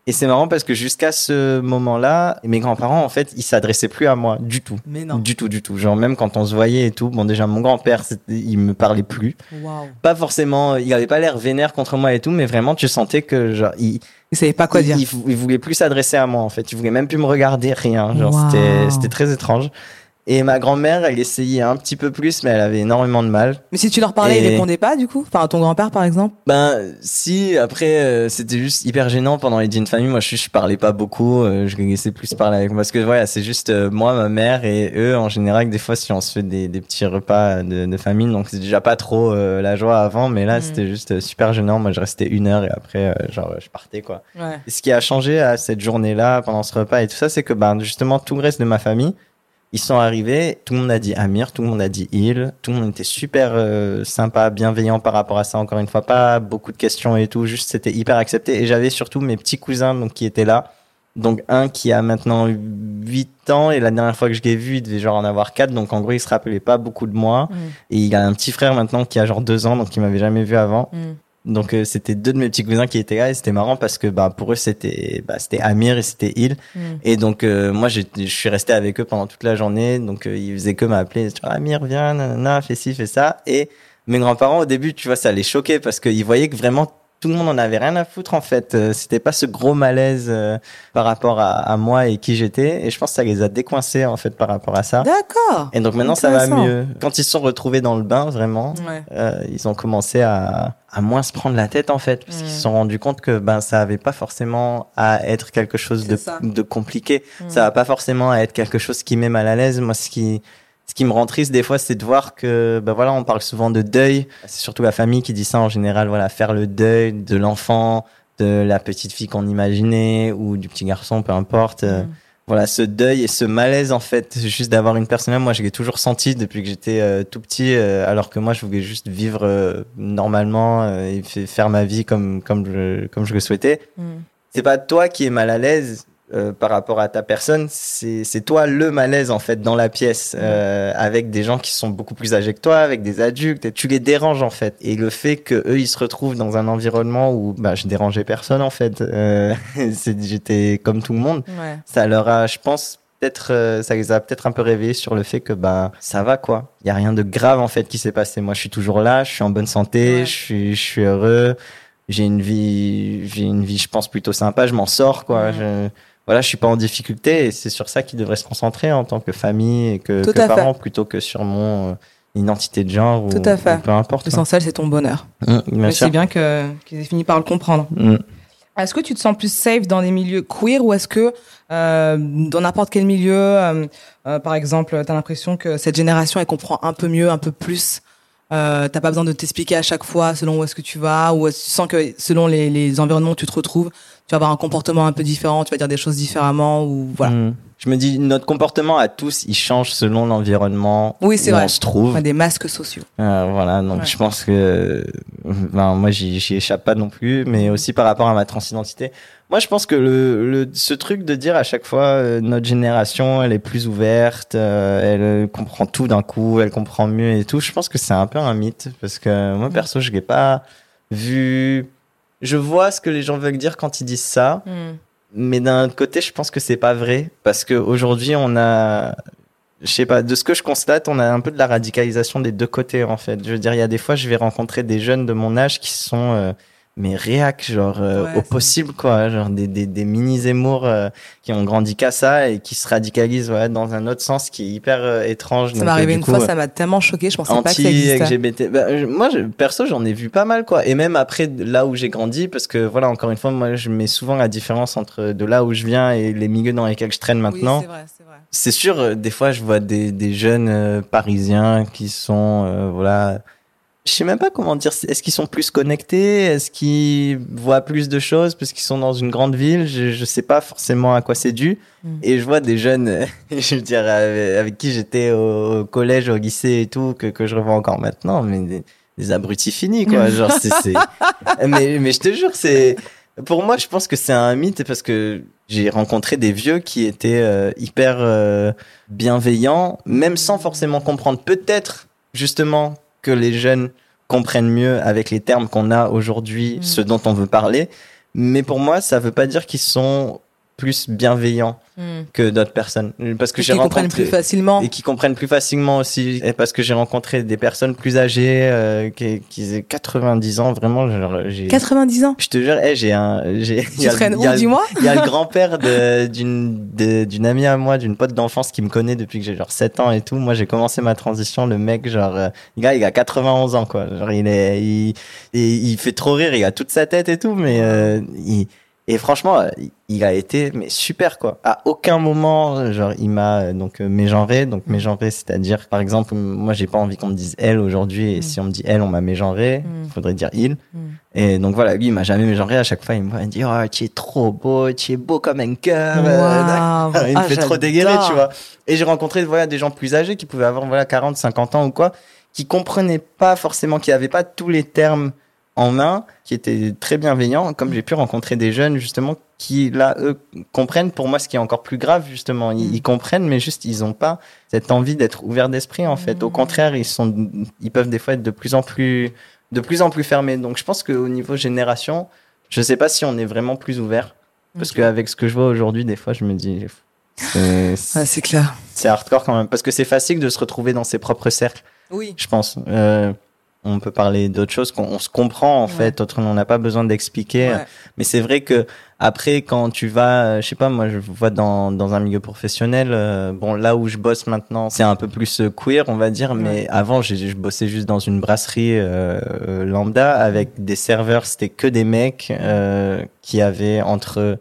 Et c'est marrant parce que jusqu'à ce moment-là, mes grands-parents en fait, ils s'adressaient plus à moi du tout. Mais non. Du tout, du tout. Genre même quand on se voyait et tout. Bon déjà mon grand-père, il me parlait plus. Waouh. Pas forcément, il avait pas l'air vénère contre moi et tout, mais vraiment tu sentais que genre il, Ils savaient pas quoi il, dire. il, il voulait plus s'adresser à moi en fait. Il voulait même plus me regarder, rien. Genre Wow. c'était c'était très étrange. Et ma grand-mère, elle essayait un petit peu plus, mais elle avait énormément de mal. Mais si tu leur parlais, ils Et- répondaient pas du coup? Enfin, à ton grand-père par exemple? Ben si, après euh, c'était juste hyper gênant pendant les dîners de famille. Moi je, je parlais pas beaucoup, euh, je laissais plus parler avec moi parce que voilà c'est juste euh, moi, ma mère et eux en général. Des fois si on se fait des, des petits repas de, de famille, donc c'est déjà pas trop euh, la joie avant, mais là Mm. c'était juste euh, super gênant. Moi je restais une heure et après euh, genre je partais quoi. Ouais. Et ce qui a changé à cette journée-là, pendant ce repas et tout ça, c'est que ben, justement, tout le reste de ma famille, ils sont arrivés, tout le monde a dit Amir, tout le monde a dit Il, tout le monde était super euh, sympa, bienveillant par rapport à ça, encore une fois, pas beaucoup de questions et tout, juste c'était hyper accepté. Et j'avais surtout mes petits cousins donc, qui étaient là. Donc un qui a maintenant 8 ans et la dernière fois que je l'ai vu, il devait genre en avoir 4, donc en gros il se rappelait pas beaucoup de moi. Mm. Et il a un petit frère maintenant qui a genre 2 ans, donc il m'avait jamais vu avant. Mm. Donc euh, c'était deux de mes petits cousins qui étaient là et c'était marrant parce que bah pour eux c'était bah c'était Amir et c'était Il. Mm. et donc euh, moi je suis resté avec eux pendant toute la journée. Donc euh, ils faisaient que m'appeler Amir viens nanana fais ci fais ça. Et mes grands-parents au début tu vois ça les choquait parce qu'ils voyaient que vraiment tout le monde en avait rien à foutre en fait Euh, c'était pas ce gros malaise euh, par rapport à, à moi et qui j'étais et je pense que ça les a décoincés en fait par rapport à ça D'accord. et donc maintenant ça va mieux quand ils se sont retrouvés dans le bain vraiment Ouais. euh, ils ont commencé à, à moins se prendre la tête en fait parce Mm. qu'ils se sont rendus compte que ben ça avait pas forcément à être quelque chose de, de compliqué Mm. ça va pas forcément à être quelque chose qui met mal à l'aise moi ce qui ce qui me rend triste des fois c'est de voir que ben voilà on parle souvent de deuil c'est surtout la famille qui dit ça en général voilà faire le deuil de l'enfant de la petite fille qu'on imaginait ou du petit garçon peu importe euh, Mm. voilà ce deuil et ce malaise en fait juste d'avoir une personne moi je l'ai toujours senti depuis que j'étais euh, tout petit euh, alors que moi je voulais juste vivre euh, normalement et fa- faire ma vie comme comme je comme je le souhaitais Mm. c'est pas toi qui es mal à l'aise euh, par rapport à ta personne, c'est c'est toi le malaise en fait dans la pièce euh, avec des gens qui sont beaucoup plus âgés que toi, avec des adultes, et tu les déranges en fait. Et le fait que eux ils se retrouvent dans un environnement où bah je dérangeais personne en fait, euh, [LAUGHS] c'est- j'étais comme tout le monde, Ouais. ça leur a, je pense peut-être euh, ça les a peut-être un peu réveillés sur le fait que bah ça va quoi. Il y a rien de grave en fait qui s'est passé. Moi je suis toujours là, je suis en bonne santé, Ouais. je suis je suis heureux j'ai une vie j'ai une vie je pense plutôt sympa je m'en sors quoi. Je- voilà, je suis pas en difficulté et c'est sur ça qu'ils devraient se concentrer en tant que famille et que, que parents plutôt que sur mon euh, identité de genre Tout ou, à fait. ou peu importe. L'essentiel, c'est ton bonheur. Mm, bien Mais c'est bien que qu'ils aient fini par le comprendre. Mm. Est-ce que tu te sens plus safe dans des milieux queer ou est-ce que euh, dans n'importe quel milieu, euh, par exemple, tu as l'impression que cette génération, elle comprend un peu mieux, un peu plus euh, T'as pas besoin de t'expliquer à chaque fois selon où est-ce que tu vas ou tu sens que selon les, les environnements où tu te retrouves, tu vas avoir un comportement un peu différent, tu vas dire des choses différemment ou voilà. Mm. Je me dis, notre comportement à tous, il change selon l'environnement Oui, où vrai. on se trouve. Ouais, des masques sociaux. Euh, voilà, donc Ouais. je pense que ben, moi j'y échappe pas non plus, mais aussi par rapport à ma transidentité. Moi je pense que le, le ce truc de dire à chaque fois euh, notre génération elle est plus ouverte, euh, elle comprend tout d'un coup, elle comprend mieux et tout. Je pense que c'est un peu un mythe parce que moi perso je l'ai pas vu. Je vois ce que les gens veulent dire quand ils disent ça, mais d'un côté, je pense que c'est pas vrai parce que aujourd'hui, on a, je sais pas, de ce que je constate, on a un peu de la radicalisation des deux côtés en fait. Je veux dire, il y a des fois, je vais rencontrer des jeunes de mon âge qui sont euh, mais réac, genre euh, Ouais, au possible quoi, genre des des, des mini Zemmour euh, qui ont grandi qu'à ça et qui se radicalisent ouais, dans un autre sens qui est hyper euh, étrange. Ça m'est euh, arrivé une coup, fois, euh, ça m'a tellement choqué, je pensais pas que ça existait. LGBT bah, je- moi je, perso j'en ai vu pas mal quoi. Et même après là où j'ai grandi parce que voilà encore une fois moi je mets souvent la différence entre de là où je viens et les milieux dans lesquels je traîne maintenant. Oui, c'est sûr des fois je vois des, des jeunes euh, parisiens qui sont euh, voilà je sais même pas comment dire est-ce qu'ils sont plus connectés est-ce qu'ils voient plus de choses parce qu'ils sont dans une grande ville je, je sais pas forcément à quoi c'est dû. Mm. et je vois des jeunes [LAUGHS] je veux dire avec, qui j'étais au, collège au lycée et tout que, que je revois encore maintenant mais des, des abrutis finis quoi. [LAUGHS] Genre c'est c'est mais mais je te jure c'est pour moi je pense que c'est un mythe parce que j'ai rencontré des vieux qui étaient euh, hyper euh, bienveillants même sans forcément comprendre. Peut-être justement que les jeunes comprennent mieux avec les termes qu'on a aujourd'hui Mm. ce dont on veut parler mais pour moi ça veut pas dire qu'ils sont plus bienveillants Mm. que d'autres personnes parce que Et j'ai rencontré plus facilement. et qui comprennent plus facilement aussi et parce que j'ai rencontré des personnes plus âgées euh, qui qui aient 90 ans vraiment genre j'ai 90 ans. je te jure eh, j'ai un j'ai il Tu y a- traînes il y a- où, dis-moi il y a le [LAUGHS] grand-père de- d'une de- d'une amie à moi, d'une pote d'enfance qui me connaît depuis que j'ai genre 7 ans et tout. Moi, j'ai commencé ma transition, le mec genre euh, le gars, il a 91 ans quoi. Genre il est il, il, il fait trop rire, il a toute sa tête et tout mais euh, il et franchement, euh, il a été mais super quoi. À aucun moment, genre il m'a euh, donc euh, mégenré, donc mégenré, c'est-à-dire par exemple, moi j'ai pas envie qu'on me dise elle aujourd'hui, et Mm. si on me dit elle, on m'a mégenré, Mm. faudrait dire il. Mm. Et donc voilà, lui il m'a jamais mégenré. À chaque fois, il me dit oh tu es trop beau, tu es beau comme un cœur. Euh, [LAUGHS] il me Ah, fait trop dégueuler, tu vois. Et j'ai rencontré voilà des gens plus âgés qui pouvaient avoir voilà 40, 50 ans ou quoi, qui comprenaient pas forcément, qui avaient pas tous les termes en main, qui étaient très bienveillants, comme j'ai pu rencontrer des jeunes justement qui là eux comprennent pour moi ce qui est encore plus grave justement, ils, Mm. ils comprennent mais juste ils ont pas cette envie d'être ouverts d'esprit en fait. Au Mm. contraire, ils sont ils peuvent des fois être de plus en plus de plus en plus fermés. Donc je pense qu'au niveau génération, je sais pas si on est vraiment plus ouvert parce Ok. qu'avec ce que je vois aujourd'hui, des fois je me dis c'est [LAUGHS] Ah, c'est clair. c'est hardcore quand même parce que c'est facile de se retrouver dans ses propres cercles Oui. je pense euh, on peut parler d'autres choses qu'on on se comprend en Ouais. fait autrement on n'a pas besoin d'expliquer Ouais. mais c'est vrai que après quand tu vas euh, je sais pas moi je vois dans dans un milieu professionnel euh, bon là où je bosse maintenant c'est un peu plus euh, queer on va dire mais avant je bossais juste dans une brasserie euh, euh, lambda avec des serveurs c'était que des mecs euh, qui avaient entre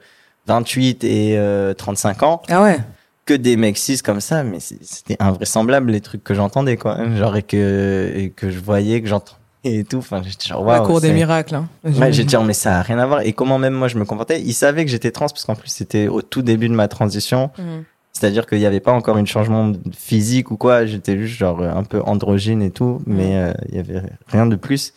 28 et euh, 35 ans Ah ouais. Que des mecs cis comme ça, mais c'était invraisemblable les trucs que j'entendais quoi. Genre et que et que je voyais, que j'entendais et tout. Enfin, j'étais genre la waouh. cour des miracles. Hein. Ouais, dit oh, mais ça a rien à voir. Et comment même moi je me comportais? Ils savaient que j'étais trans parce qu'en plus c'était au tout début de ma transition. Mhm. C'est-à-dire qu'il n'y avait pas encore une changement physique ou quoi. J'étais juste genre un peu androgyne et tout, mais euh, il y avait rien de plus.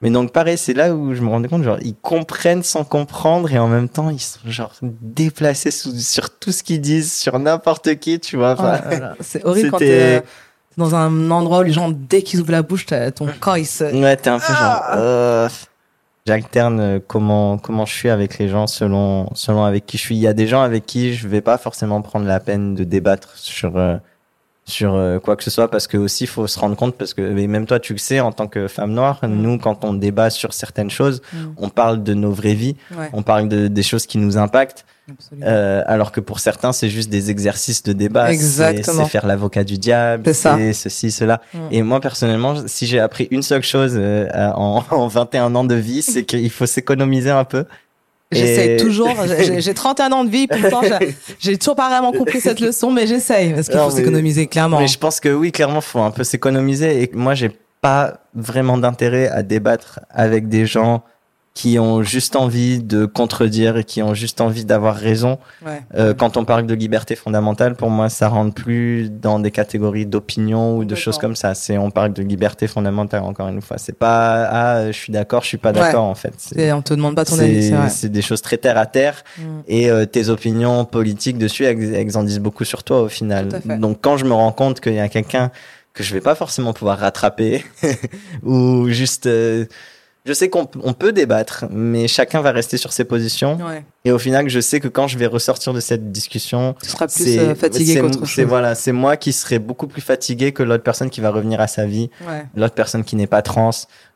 Mais donc pareil, c'est là où je me rendais compte, genre ils comprennent sans comprendre et en même temps ils sont genre déplacés sous- sur tout ce qu'ils disent, sur n'importe qui, tu vois. Oh Enfin, C'est horrible quand t'es dans un endroit où les gens, dès qu'ils ouvrent la bouche, t'as- ton corps il se. Ouais, t'es un peu genre. Ah. euh, J'alterne euh, comment comment je suis avec les gens selon selon avec qui je suis. Il y a des gens avec qui je vais pas forcément prendre la peine de débattre sur euh, sur euh, quoi que ce soit parce que aussi faut se rendre compte parce que même toi tu le sais en tant que femme noire Mm. nous quand on débat sur certaines choses Mm. on parle de nos vraies vies Ouais, on parle de, des choses qui nous impactent euh, alors que pour certains c'est juste des exercices de débat. C'est- faire l'avocat du diable c'est ceci cela. Mm. et moi personnellement si j'ai appris une seule chose euh, en, [LAUGHS] en 21 ans de vie c'est qu'il faut s'économiser un peu J'essaie et- toujours. [LAUGHS] J'ai j'ai 31 ans de vie, pourtant j'ai- j'ai toujours pas vraiment compris cette leçon, mais j'essaye parce qu'il faut s'économiser clairement. Mais je pense que oui, clairement, faut un peu s'économiser. Et moi, j'ai pas vraiment d'intérêt à débattre avec des gens qui ont juste envie de contredire et qui ont juste envie d'avoir raison. Ouais. Euh, quand on parle de liberté fondamentale, pour moi, ça rentre plus dans des catégories d'opinion ou de choses comme ça. C'est on parle de liberté fondamentale encore une fois. C'est pas ah je suis d'accord, je suis pas Ouais. d'accord en fait. C'est- on te demande pas ton avis, c'est des choses très terre à terre Mm. et euh, tes opinions politiques dessus, elles, elles en disent beaucoup sur toi au final. Donc quand je me rends compte qu'il y a quelqu'un que je vais pas forcément pouvoir rattraper [LAUGHS] ou juste euh, je sais qu'on on peut débattre, mais chacun va rester sur ses positions. Ouais. Et au final, je sais que quand je vais ressortir de cette discussion, Tu seras plus euh, fatigué qu'autre c'est chose. voilà, c'est moi qui serai beaucoup plus fatigué que l'autre personne qui va revenir à sa vie, Ouais. l'autre personne qui n'est pas trans,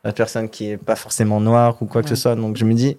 l'autre personne qui est pas forcément noire ou quoi que ce soit. Donc je me dis,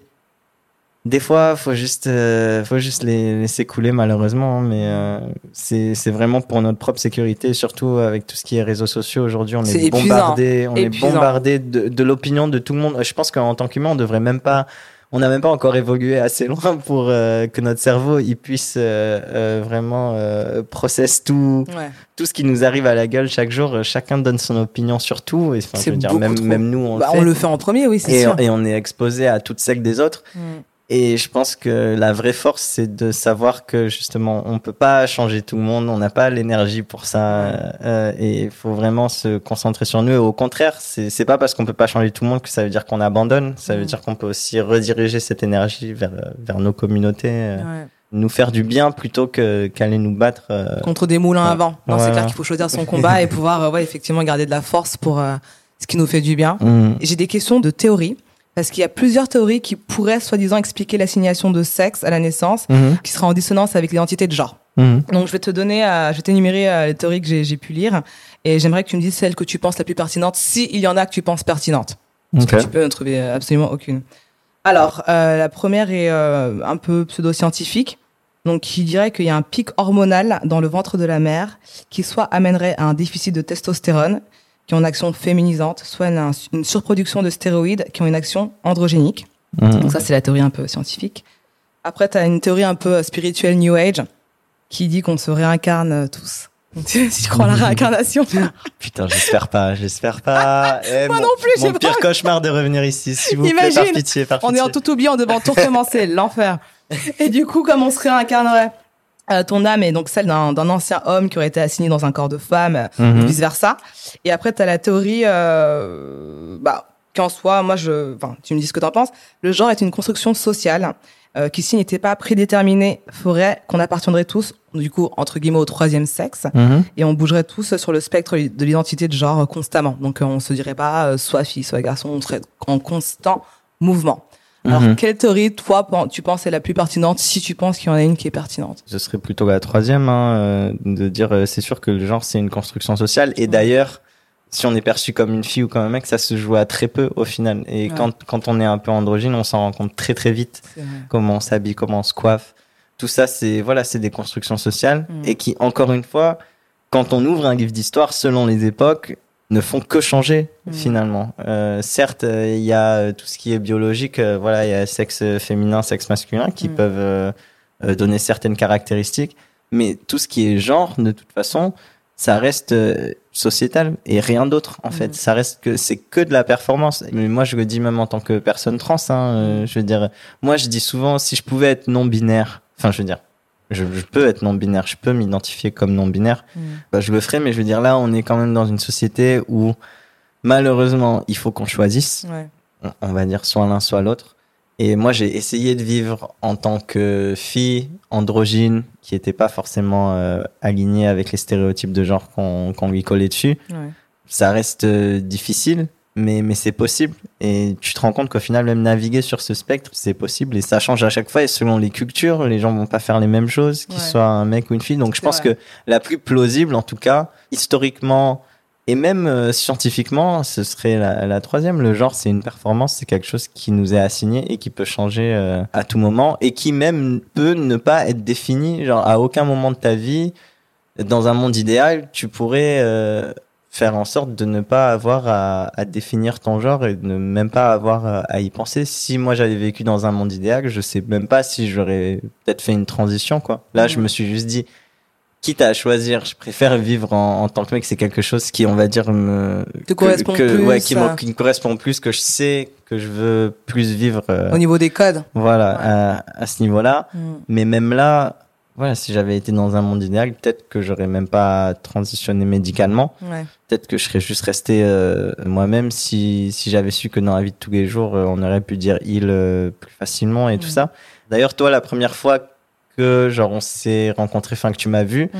des fois, faut juste, euh, faut juste les laisser couler malheureusement, mais euh, c'est c'est vraiment pour notre propre sécurité, surtout avec tout ce qui est réseaux sociaux aujourd'hui, on est, épuisant. bombardé, on Épuisant. est bombardé de, de l'opinion de tout le monde. Je pense qu'en tant qu'humain, on devrait même pas on n'a même pas encore évolué assez loin pour euh, que notre cerveau il puisse euh, vraiment euh, process tout Ouais. tout ce qui nous arrive à la gueule chaque jour. Chacun donne son opinion sur tout. Et, enfin, C'est je veux dire, même, trop. même nous, on, Bah, le on fait. le fait en premier, oui, c'est sûr. on, et on est exposé à toutes celles des autres. Mm. Et je pense que la vraie force, c'est de savoir que justement, on peut pas changer tout le monde, on n'a pas l'énergie pour ça, euh, et il faut vraiment se concentrer sur nous. Et au contraire, c'est pas parce qu'on peut pas changer tout le monde que ça veut dire qu'on abandonne. Ça veut Mm. dire qu'on peut aussi rediriger cette énergie vers vers nos communautés, euh, Ouais. nous faire du bien plutôt que qu'aller nous battre. euh, Contre des moulins Ouais. à vent. Non, c'est clair qu'il faut choisir son combat et pouvoir, euh, ouais, effectivement, garder de la force pour euh, ce qui nous fait du bien. mm. J'ai des questions de théorie. Parce qu'il y a plusieurs théories qui pourraient soi-disant expliquer l'assignation de sexe à la naissance, Mhm. qui sera en dissonance avec l'identité de genre. Mhm. Donc je vais te donner, euh, je vais t'énumérer euh, les théories que j'ai pu lire, et j'aimerais que tu me dises celle que tu penses la plus pertinente, si il y en a que tu penses pertinente. Parce que Ok. tu peux en trouver euh, absolument aucune. Alors, euh, la première est euh, un peu pseudo-scientifique, donc qui dirait qu'il y a un pic hormonal dans le ventre de la mère qui soit amènerait à un déficit de testostérone qui ont une action féminisante, soit une, une surproduction de stéroïdes qui ont une action androgénique. Mhm. Donc ça, c'est la théorie un peu scientifique. Après, tu as une théorie un peu spirituelle New Age qui dit qu'on se réincarne euh, tous. [LAUGHS] si tu crois à la réincarnation. [LAUGHS] Putain, j'espère pas, j'espère pas. [LAUGHS] Eh, Moi mon- non plus, Mon pas pire cauchemar de revenir ici, s'il vous plaît, Imagine, par pitié, par On est en tout oublié, on devant tout recommencer, l'enfer. Et du coup, comme on se réincarnerait, euh, ton âme est donc celle d'un ancien homme qui aurait été assigné dans un corps de femme, euh, Mhm. vice versa. Et après, tu as la théorie, euh, bah, qu'en soi, moi, je, enfin, tu me dis ce que t'en penses. Le genre est une construction sociale euh, qui, s'il n'était pas prédéterminé, ferait qu'on appartiendrait tous, du coup, entre guillemets, au troisième sexe, Mhm. et on bougerait tous sur le spectre de l'identité de genre constamment. Donc, euh, on se dirait pas euh, soit fille, soit garçon, on serait en constant mouvement. Alors, Mhm. quelle théorie, toi, tu penses est la plus pertinente, si tu penses qu'il y en a une qui est pertinente? Ce serait plutôt la troisième, hein, euh, de dire euh, c'est sûr que le genre c'est une construction sociale. Et d'ailleurs, si on est perçu comme une fille ou comme un mec, ça se joue à très peu au final. Et Ouais. quand, quand on est un peu androgyne, on s'en rend compte très très vite. Comment on s'habille, comment on se coiffe. Tout ça, c'est voilà, c'est des constructions sociales Mm. et qui, encore une fois, quand on ouvre un livre d'histoire, selon les époques, ne font que changer Mm. finalement. Euh, certes, euh, il y a euh, tout ce qui est biologique, euh, voilà, il y a sexe féminin, sexe masculin qui Mm. peuvent euh, euh, donner certaines caractéristiques, mais tout ce qui est genre, de toute façon, ça reste sociétal et rien d'autre en Mm. fait. Ça reste que c'est que de la performance. Mais moi, je le dis même en tant que personne trans. Hein, euh, je veux dire, moi, je dis souvent, si je pouvais être non binaire, enfin, je veux dire. Je, je peux être non binaire, je peux m'identifier comme non binaire Mm. bah, je le ferai, mais je veux dire, là, on est quand même dans une société où, malheureusement, il faut qu'on choisisse, Ouais. on, on va dire soit l'un, soit l'autre. Et moi, j'ai essayé de vivre en tant que fille androgyne, qui n'était pas forcément euh, alignée avec les stéréotypes de genre qu'on lui collait dessus. Ouais. Ça reste euh, difficile, mais mais c'est possible. Et tu te rends compte qu'au final même naviguer sur ce spectre c'est possible. Et ça change à chaque fois. Et selon les cultures les gens vont pas faire les mêmes choses qu'ils Ouais. soient un mec ou une fille. Donc je pense vrai. que la plus plausible en tout cas historiquement et même euh, scientifiquement ce serait la, la troisième. Le genre c'est une performance c'est quelque chose qui nous est assigné et qui peut changer euh, à tout moment et qui même peut ne pas être défini. Genre à aucun moment de ta vie dans un monde idéal, tu pourrais euh, faire en sorte de ne pas avoir à, à définir ton genre et de ne même pas avoir à, à y penser. Si moi j'avais vécu dans un monde idéal, je sais même pas si j'aurais peut-être fait une transition quoi. Là, je me suis juste dit quitte à choisir, je préfère vivre en, en tant que mec, c'est quelque chose qui on va dire me Te correspond plus, ouais, qui, me- euh. correspond plus que je sais que je veux plus vivre euh, Au niveau des codes. voilà Ouais. à, à ce niveau-là. Mm. Mais même là, voilà, si j'avais été dans un monde idéal, peut-être que j'aurais même pas transitionné médicalement. Ouais. Peut-être que je serais juste resté euh, moi-même si, si j'avais su que dans la vie de tous les jours, euh, on aurait pu dire il euh, plus facilement et tout Mhm. ça. D'ailleurs, toi, la première fois que genre on s'est rencontrés, enfin que tu m'as vu, Mm.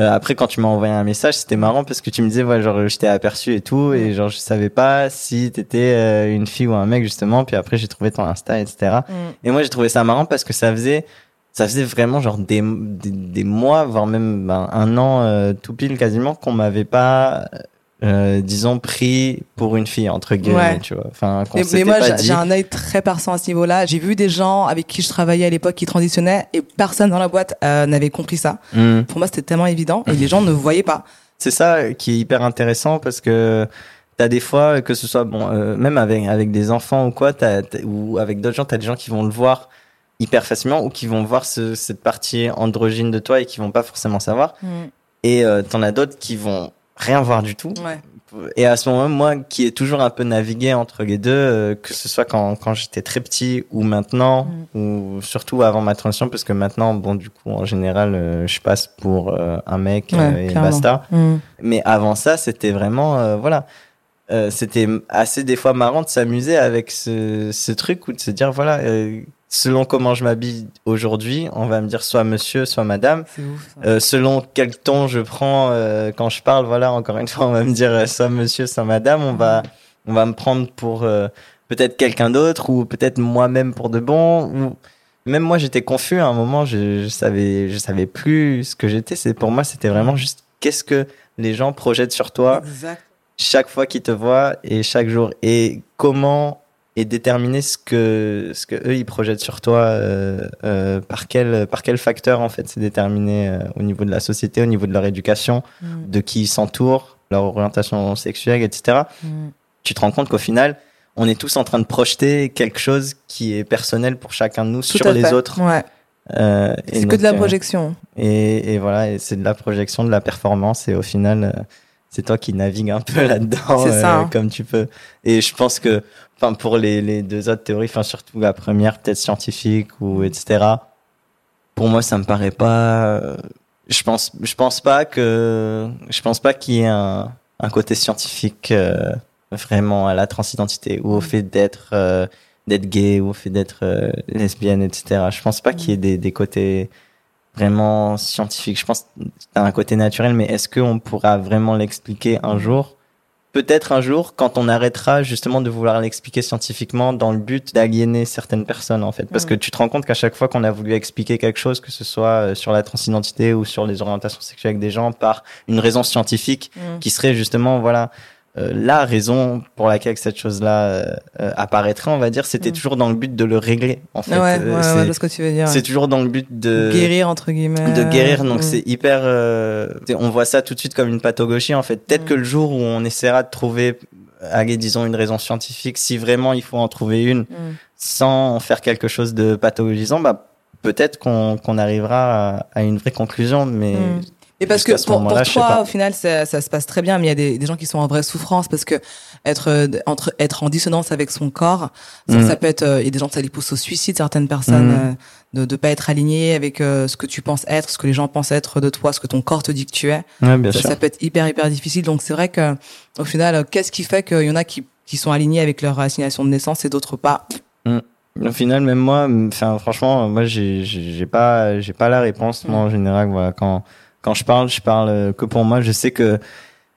euh, après quand tu m'as envoyé un message, c'était marrant parce que tu me disais ouais, genre je t'ai aperçu et tout et genre je savais pas si t'étais euh, une fille ou un mec justement. Puis après j'ai trouvé ton Insta, etc. Mm. Et moi, j'ai trouvé ça marrant parce que ça faisait, ça faisait vraiment genre des, des, des mois, voire même ben, un an euh, tout pile quasiment qu'on m'avait pas, euh, disons, pris pour une fille entre guillemets, Ouais. tu vois. Enfin, qu'on Mais, mais moi, j'ai un œil très perçant à ce niveau-là. J'ai vu des gens avec qui je travaillais à l'époque qui transitionnaient et personne dans la boîte euh, n'avait compris ça. Hmm. Pour moi, c'était tellement évident et les gens ne voyaient pas. C'est ça qui est hyper intéressant parce que t'as des fois que ce soit bon, euh, même avec avec des enfants ou quoi, t'as- ou avec d'autres gens, t'as des gens qui vont le voir hyper facilement ou qui vont voir ce, cette partie androgyne de toi et qui vont pas forcément savoir. Et euh, t'en as d'autres qui vont rien voir du tout. Ouais. Et à ce moment, moi, qui ai toujours un peu navigué entre les deux, euh, que ce soit quand, quand j'étais très petit ou maintenant, ou surtout avant ma transition, parce que maintenant, bon, du coup, en général, euh, je passe pour un mec Ouais, et clairement. basta. Mm. Mais avant ça, c'était vraiment, voilà, Euh, c'était assez des fois marrant de s'amuser avec ce, ce truc ou de se dire, voilà, euh, selon comment je m'habille aujourd'hui, on va me dire soit monsieur, soit madame. Ouf. Euh, selon quel ton je prends euh, quand je parle, voilà, encore une [LAUGHS] fois, on va me dire euh, soit monsieur, soit madame. On va, on va me prendre pour euh, peut-être quelqu'un d'autre ou peut-être moi-même pour de bon. Ou même moi, j'étais confus à un moment. Je, je savais, je savais plus ce que j'étais. C'est pour moi, c'était vraiment juste qu'est-ce que les gens projettent sur toi? Exact. Chaque fois qu'ils te voient et chaque jour et comment et déterminer ce que ce que eux ils projettent sur toi euh, euh, par quel par quel facteur en fait c'est déterminé euh, au niveau de la société au niveau de leur éducation Mm. de qui ils s'entourent leur orientation sexuelle etc Mm. tu te rends compte qu'au final on est tous en train de projeter quelque chose qui est personnel pour chacun de nous Tout sur les fait. autres Ouais. C'est que donc, de la projection. et, et voilà, c'est de la projection, de la performance, et au final, c'est toi qui navigues un peu [LAUGHS] là-dedans, ça, euh, hein. comme tu peux. Et je pense que, enfin, pour les, les deux autres théories, enfin, surtout la première, peut-être scientifique ou etc. Pour moi, ça me paraît pas. euh, Je pense, je pense pas que, je pense pas qu'il y ait un, un côté scientifique euh, vraiment à la transidentité ou au Mm. fait d'être euh, d'être gay ou au fait d'être euh, lesbienne, etc. Je pense pas qu'il y ait des, des côtés vraiment scientifiques. Je pense t'as un côté naturel, mais est-ce qu'on pourra vraiment l'expliquer un jour? Peut-être un jour, quand on arrêtera justement de vouloir l'expliquer scientifiquement dans le but d'aliéner certaines personnes, en fait. Parce que tu te rends compte qu'à chaque fois qu'on a voulu expliquer quelque chose, que ce soit euh, sur la transidentité ou sur les orientations sexuelles des gens, par une raison scientifique, Mm. qui serait justement voilà la raison pour laquelle cette chose-là euh, euh, apparaîtrait, on va dire, c'était Mm. toujours dans le but de le régler. En fait, ouais, ouais, Euh, ouais, c'est- ce que tu veux dire. c'est toujours dans le but de Guérir, entre guillemets. de guérir. Donc Mm. c'est hyper. euh, on voit ça tout de suite comme une pathologie. En fait, peut-être Mm. que le jour où on essaiera de trouver, allez, disons une raison scientifique, si vraiment il faut en trouver une, Mm. sans faire quelque chose de pathologisant, bah peut-être qu'on qu'on arrivera à, à une vraie conclusion. Mais Mm. Et parce que pour, toi, au final, ça, ça se passe très bien, mais il y a des, des gens qui sont en vraie souffrance parce que être euh, entre être en dissonance avec son corps, ça, Mm. ça peut être. euh, Il y a des gens ça les pousse au suicide, certaines personnes, Mm. euh, de de pas être aligné avec euh, ce que tu penses être, ce que les gens pensent être de toi, ce que ton corps te dit que tu es. ouais, bien Ça, sûr. ça peut être hyper hyper difficile. Donc c'est vrai que au final, qu'est-ce qui fait qu'il y en a qui qui sont alignés avec leur assignation de naissance et d'autres pas? Au final, même moi, enfin, franchement, moi, j'ai, j'ai j'ai pas, j'ai pas la réponse. Moi, en général, voilà, quand, quand je parle, je parle euh, que pour moi. Je sais que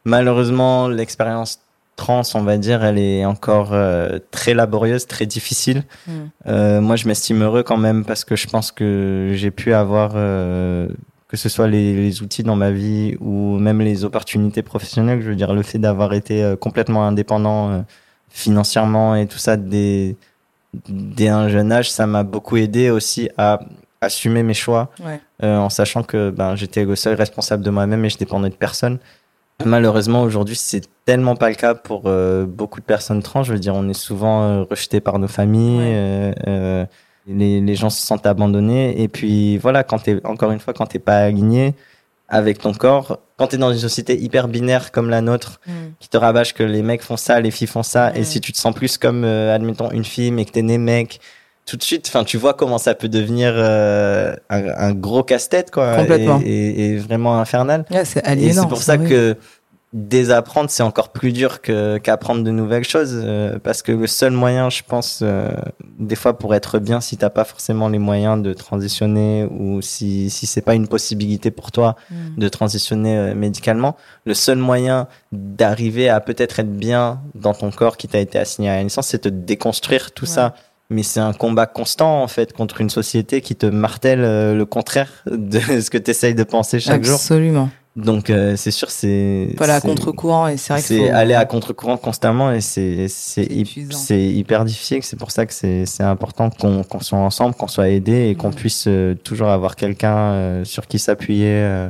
malheureusement, l'expérience trans, on va dire, elle est encore euh, très laborieuse, très difficile. Mm. Euh, moi, je m'estime heureux quand même parce que je pense que j'ai pu avoir, euh, que ce soit les, les outils dans ma vie ou même les opportunités professionnelles. Je veux dire, le fait d'avoir été euh, complètement indépendant euh, financièrement et tout ça dès, dès un jeune âge, ça m'a beaucoup aidé aussi à assumer mes choix Ouais. euh, en sachant que ben, j'étais le seul responsable de moi-même et je dépendais de personne. Malheureusement, aujourd'hui, c'est tellement pas le cas pour euh, beaucoup de personnes trans. Je veux dire, on est souvent euh, rejeté par nos familles. Ouais. euh, les, les gens se sentent abandonnés. Et puis, voilà, quand t'es, encore une fois, quand t'es pas aligné avec ton corps, quand t'es dans une société hyper binaire comme la nôtre, Mm. qui te rabâche que les mecs font ça, les filles font ça, et si tu te sens plus comme, euh, admettons, une fille, mais que t'es né mec, tout de suite, enfin, tu vois comment ça peut devenir euh, un, un gros casse-tête, quoi, Complètement. et, et- et vraiment infernal. Ouais, c'est Et aliénant. c'est pour ça que désapprendre, c'est encore plus dur que qu'apprendre de nouvelles choses, euh, parce que le seul moyen, je pense, euh, des fois pour être bien, si t'as pas forcément les moyens de transitionner ou si si c'est pas une possibilité pour toi Mm. de transitionner euh, médicalement, le seul moyen d'arriver à peut-être être bien dans ton corps qui t'a été assigné à la naissance, c'est de déconstruire tout Ouais. ça. Mais c'est un combat constant en fait contre une société qui te martèle euh, le contraire [LAUGHS] de ce que tu essayes de penser chaque jour. Absolument. Donc euh, c'est sûr c'est Voilà, à contre-courant, et c'est vrai que c'est faut- aller à contre-courant constamment et c'est c'est c'est hyper difficile. C'est pour ça que c'est c'est important qu'on qu'on soit ensemble, qu'on soit aidé et qu'on Mhm. puisse euh, toujours avoir quelqu'un euh, sur qui s'appuyer, euh,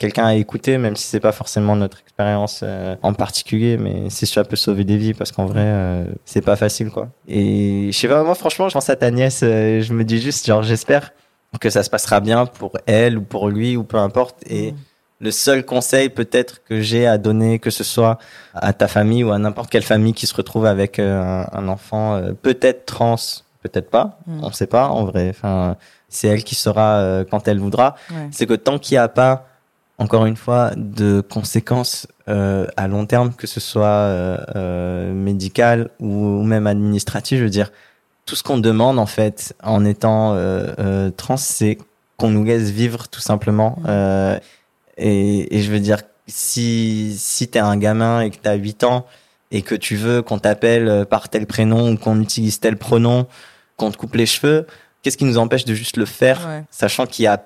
quelqu'un à écouter, même si c'est pas forcément notre expérience euh, en particulier, mais c'est sûr ça peut sauver des vies parce qu'en vrai euh, c'est pas facile quoi. Et je sais pas moi franchement je pense à ta nièce, euh, je me dis juste genre j'espère que ça se passera bien pour elle ou pour lui ou peu importe et Mm. le seul conseil peut-être que j'ai à donner, que ce soit à ta famille ou à n'importe quelle famille qui se retrouve avec euh, un, un enfant euh, peut-être trans, peut-être pas, Mm. on sait pas en vrai. Enfin, c'est elle qui saura euh, quand elle voudra. Ouais. C'est que tant qu'il n'y a pas, encore une fois, de conséquences euh, à long terme, que ce soit euh, euh, médicales ou, même administratives, je veux dire, tout ce qu'on demande en fait en étant euh, euh, trans, c'est qu'on nous laisse vivre tout simplement. Mm. Euh, et, et je veux dire, si, si t'es un gamin et que t'as 8 ans et que tu veux qu'on t'appelle par tel prénom ou qu'on utilise tel pronom, qu'on te coupe les cheveux, qu'est-ce qui nous empêche de juste le faire, Ouais. sachant qu'il y a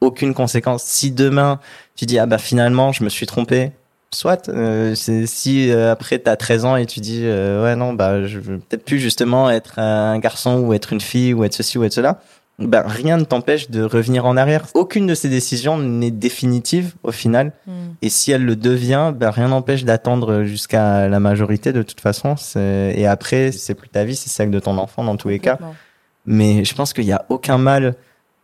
aucune conséquence Si demain, tu dis, ah bah finalement, je me suis trompé, soit, euh, c'est si euh, après t'as 13 ans et tu dis, euh, ouais non, bah je veux peut-être plus justement être un garçon ou être une fille ou être ceci ou être cela, ben rien ne t'empêche de revenir en arrière. Aucune de ces décisions n'est définitive au final. Mm. Et si elle le devient, ben rien n'empêche d'attendre jusqu'à la majorité de toute façon. Et après, c'est plus ta vie, c'est celle de ton enfant dans tous les cas. Mais je pense qu'il n'y a aucun mal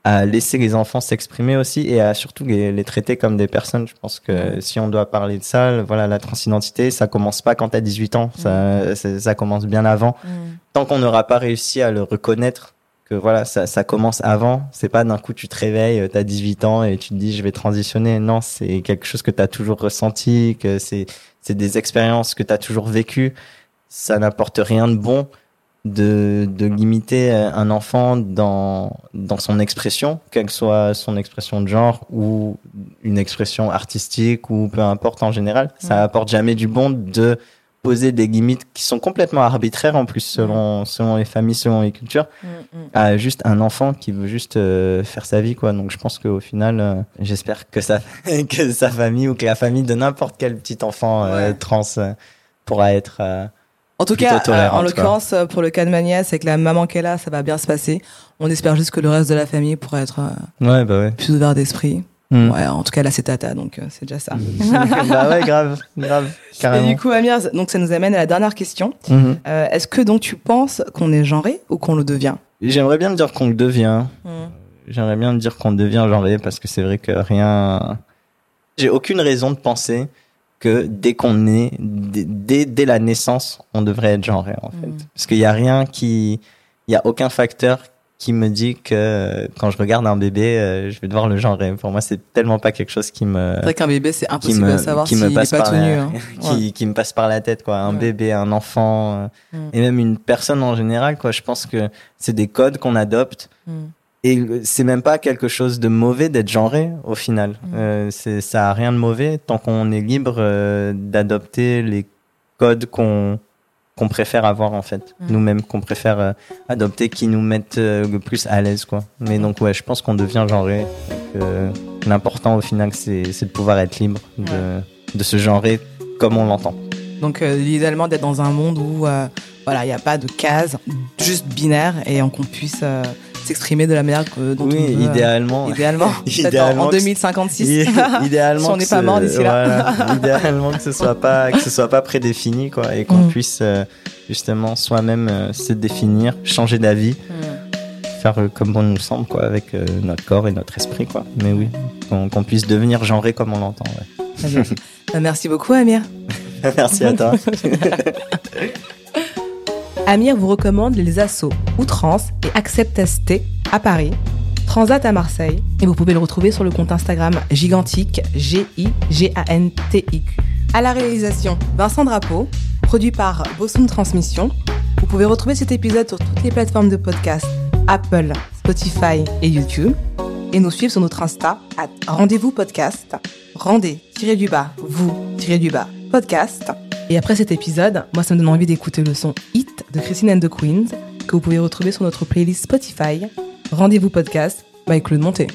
à laisser les enfants s'exprimer aussi et à surtout les, les traiter comme des personnes. Je pense que si on doit parler de ça, voilà, la transidentité, ça commence pas quand t'as 18 ans. Ça, c'est- ça commence bien avant. Mm. Tant qu'on n'aura pas réussi à le reconnaître, que voilà, ça, ça commence avant. C'est pas d'un coup tu te réveilles, t'as 18 ans et tu te dis je vais transitionner. Non, c'est quelque chose que t'as toujours ressenti, que c'est c'est des expériences que t'as toujours vécues. Ça n'apporte rien de bon de, de limiter un enfant dans, dans son expression, quelle que soit son expression de genre ou une expression artistique ou peu importe en général. Ça Ouais. apporte jamais du bon de poser des limites qui sont complètement arbitraires en plus selon, selon les familles, selon les cultures, Mm, mm. à juste un enfant qui veut juste euh, faire sa vie quoi. Donc je pense qu'au final, euh, j'espère que sa, [LAUGHS] que sa famille ou que la famille de n'importe quel petit enfant euh, Ouais. trans pourra être En tout cas, euh, en l'occurrence, euh, pour le cas de ma nièce, avec la maman qu'elle a, ça va bien se passer. On espère juste que le reste de la famille pourra être euh, Ouais, bah ouais. plus ouvert d'esprit. Mm. Ouais, en tout cas, là, c'est tata, donc euh, c'est déjà ça. [LAUGHS] bah ouais, grave, grave, Et carrément. du coup, Amir, donc ça nous amène à la dernière question. Mhm. Euh, Est-ce que donc tu penses qu'on est genré ou qu'on le devient? J'aimerais bien me dire qu'on le devient. J'aimerais bien me dire qu'on devient genré parce que c'est vrai que rien. J'ai aucune raison de penser que dès qu'on est, dès, dès, la naissance, on devrait être genré en fait. Mm. Parce qu'il y a rien qui, il y a aucun facteur qui me dit que quand je regarde un bébé, euh, je vais devoir le genrer. Pour moi, c'est tellement pas quelque chose qui me, C'est vrai qu'un bébé, c'est impossible me, de savoir qui s'il me est passe pas par tout la- nu. hein. [LAUGHS] qui, qui me passe par la tête quoi un Ouais. bébé un enfant euh, Mm. et même une personne en général quoi je pense que c'est des codes qu'on adopte Mm. Et c'est même pas quelque chose de mauvais d'être genré au final. Mm. euh, ça a rien de mauvais tant qu'on est libre euh, d'adopter les codes qu'on qu'on préfère avoir en fait. Mm. nous-mêmes qu'on préfère euh, adopter qui nous mettent euh, le plus à l'aise quoi. Mais donc ouais je pense qu'on devient genré. L'important au final c'est de pouvoir être libre de de se genrer comme on l'entend. Donc, euh, idéalement, d'être dans un monde où, euh, voilà, il n'y a pas de case, juste binaire, et on- qu'on puisse euh, s'exprimer de la manière que, dont oui on veut. euh, idéalement idéalement. [LAUGHS] Idéalement en, en que- 2056. [LAUGHS] idéalement Si on n'est pas mort d'ici là. voilà, [LAUGHS] idéalement que ce soit pas que ce soit pas prédéfini quoi et qu'on Mm. puisse euh, justement soi-même euh, se définir changer d'avis Hmm. faire euh, comme bon nous semble quoi avec euh, notre corps et notre esprit quoi mais oui qu'on puisse devenir genré comme on l'entend ouais. Euh, Merci beaucoup, Amir. merci à toi Amir vous recommande les assos Outrance et Accept ST à Paris, Transat à Marseille, et vous pouvez le retrouver sur le compte Instagram gigantique G-I-G-A-N-T-I-Q. À la réalisation, Vincent Drapeau, produit par Bosoum Transmission. Vous pouvez retrouver cet épisode sur toutes les plateformes de podcast Apple, Spotify et YouTube. Et nous suivre sur notre Insta à Rendez-vous Podcast. Rendez, tirez du bas, vous, tirez du bas, podcast. Et après cet épisode, moi ça me donne envie d'écouter le son de Christine and the Queens que vous pouvez retrouver sur notre playlist Spotify. Rendez-vous podcast by Claude Monté.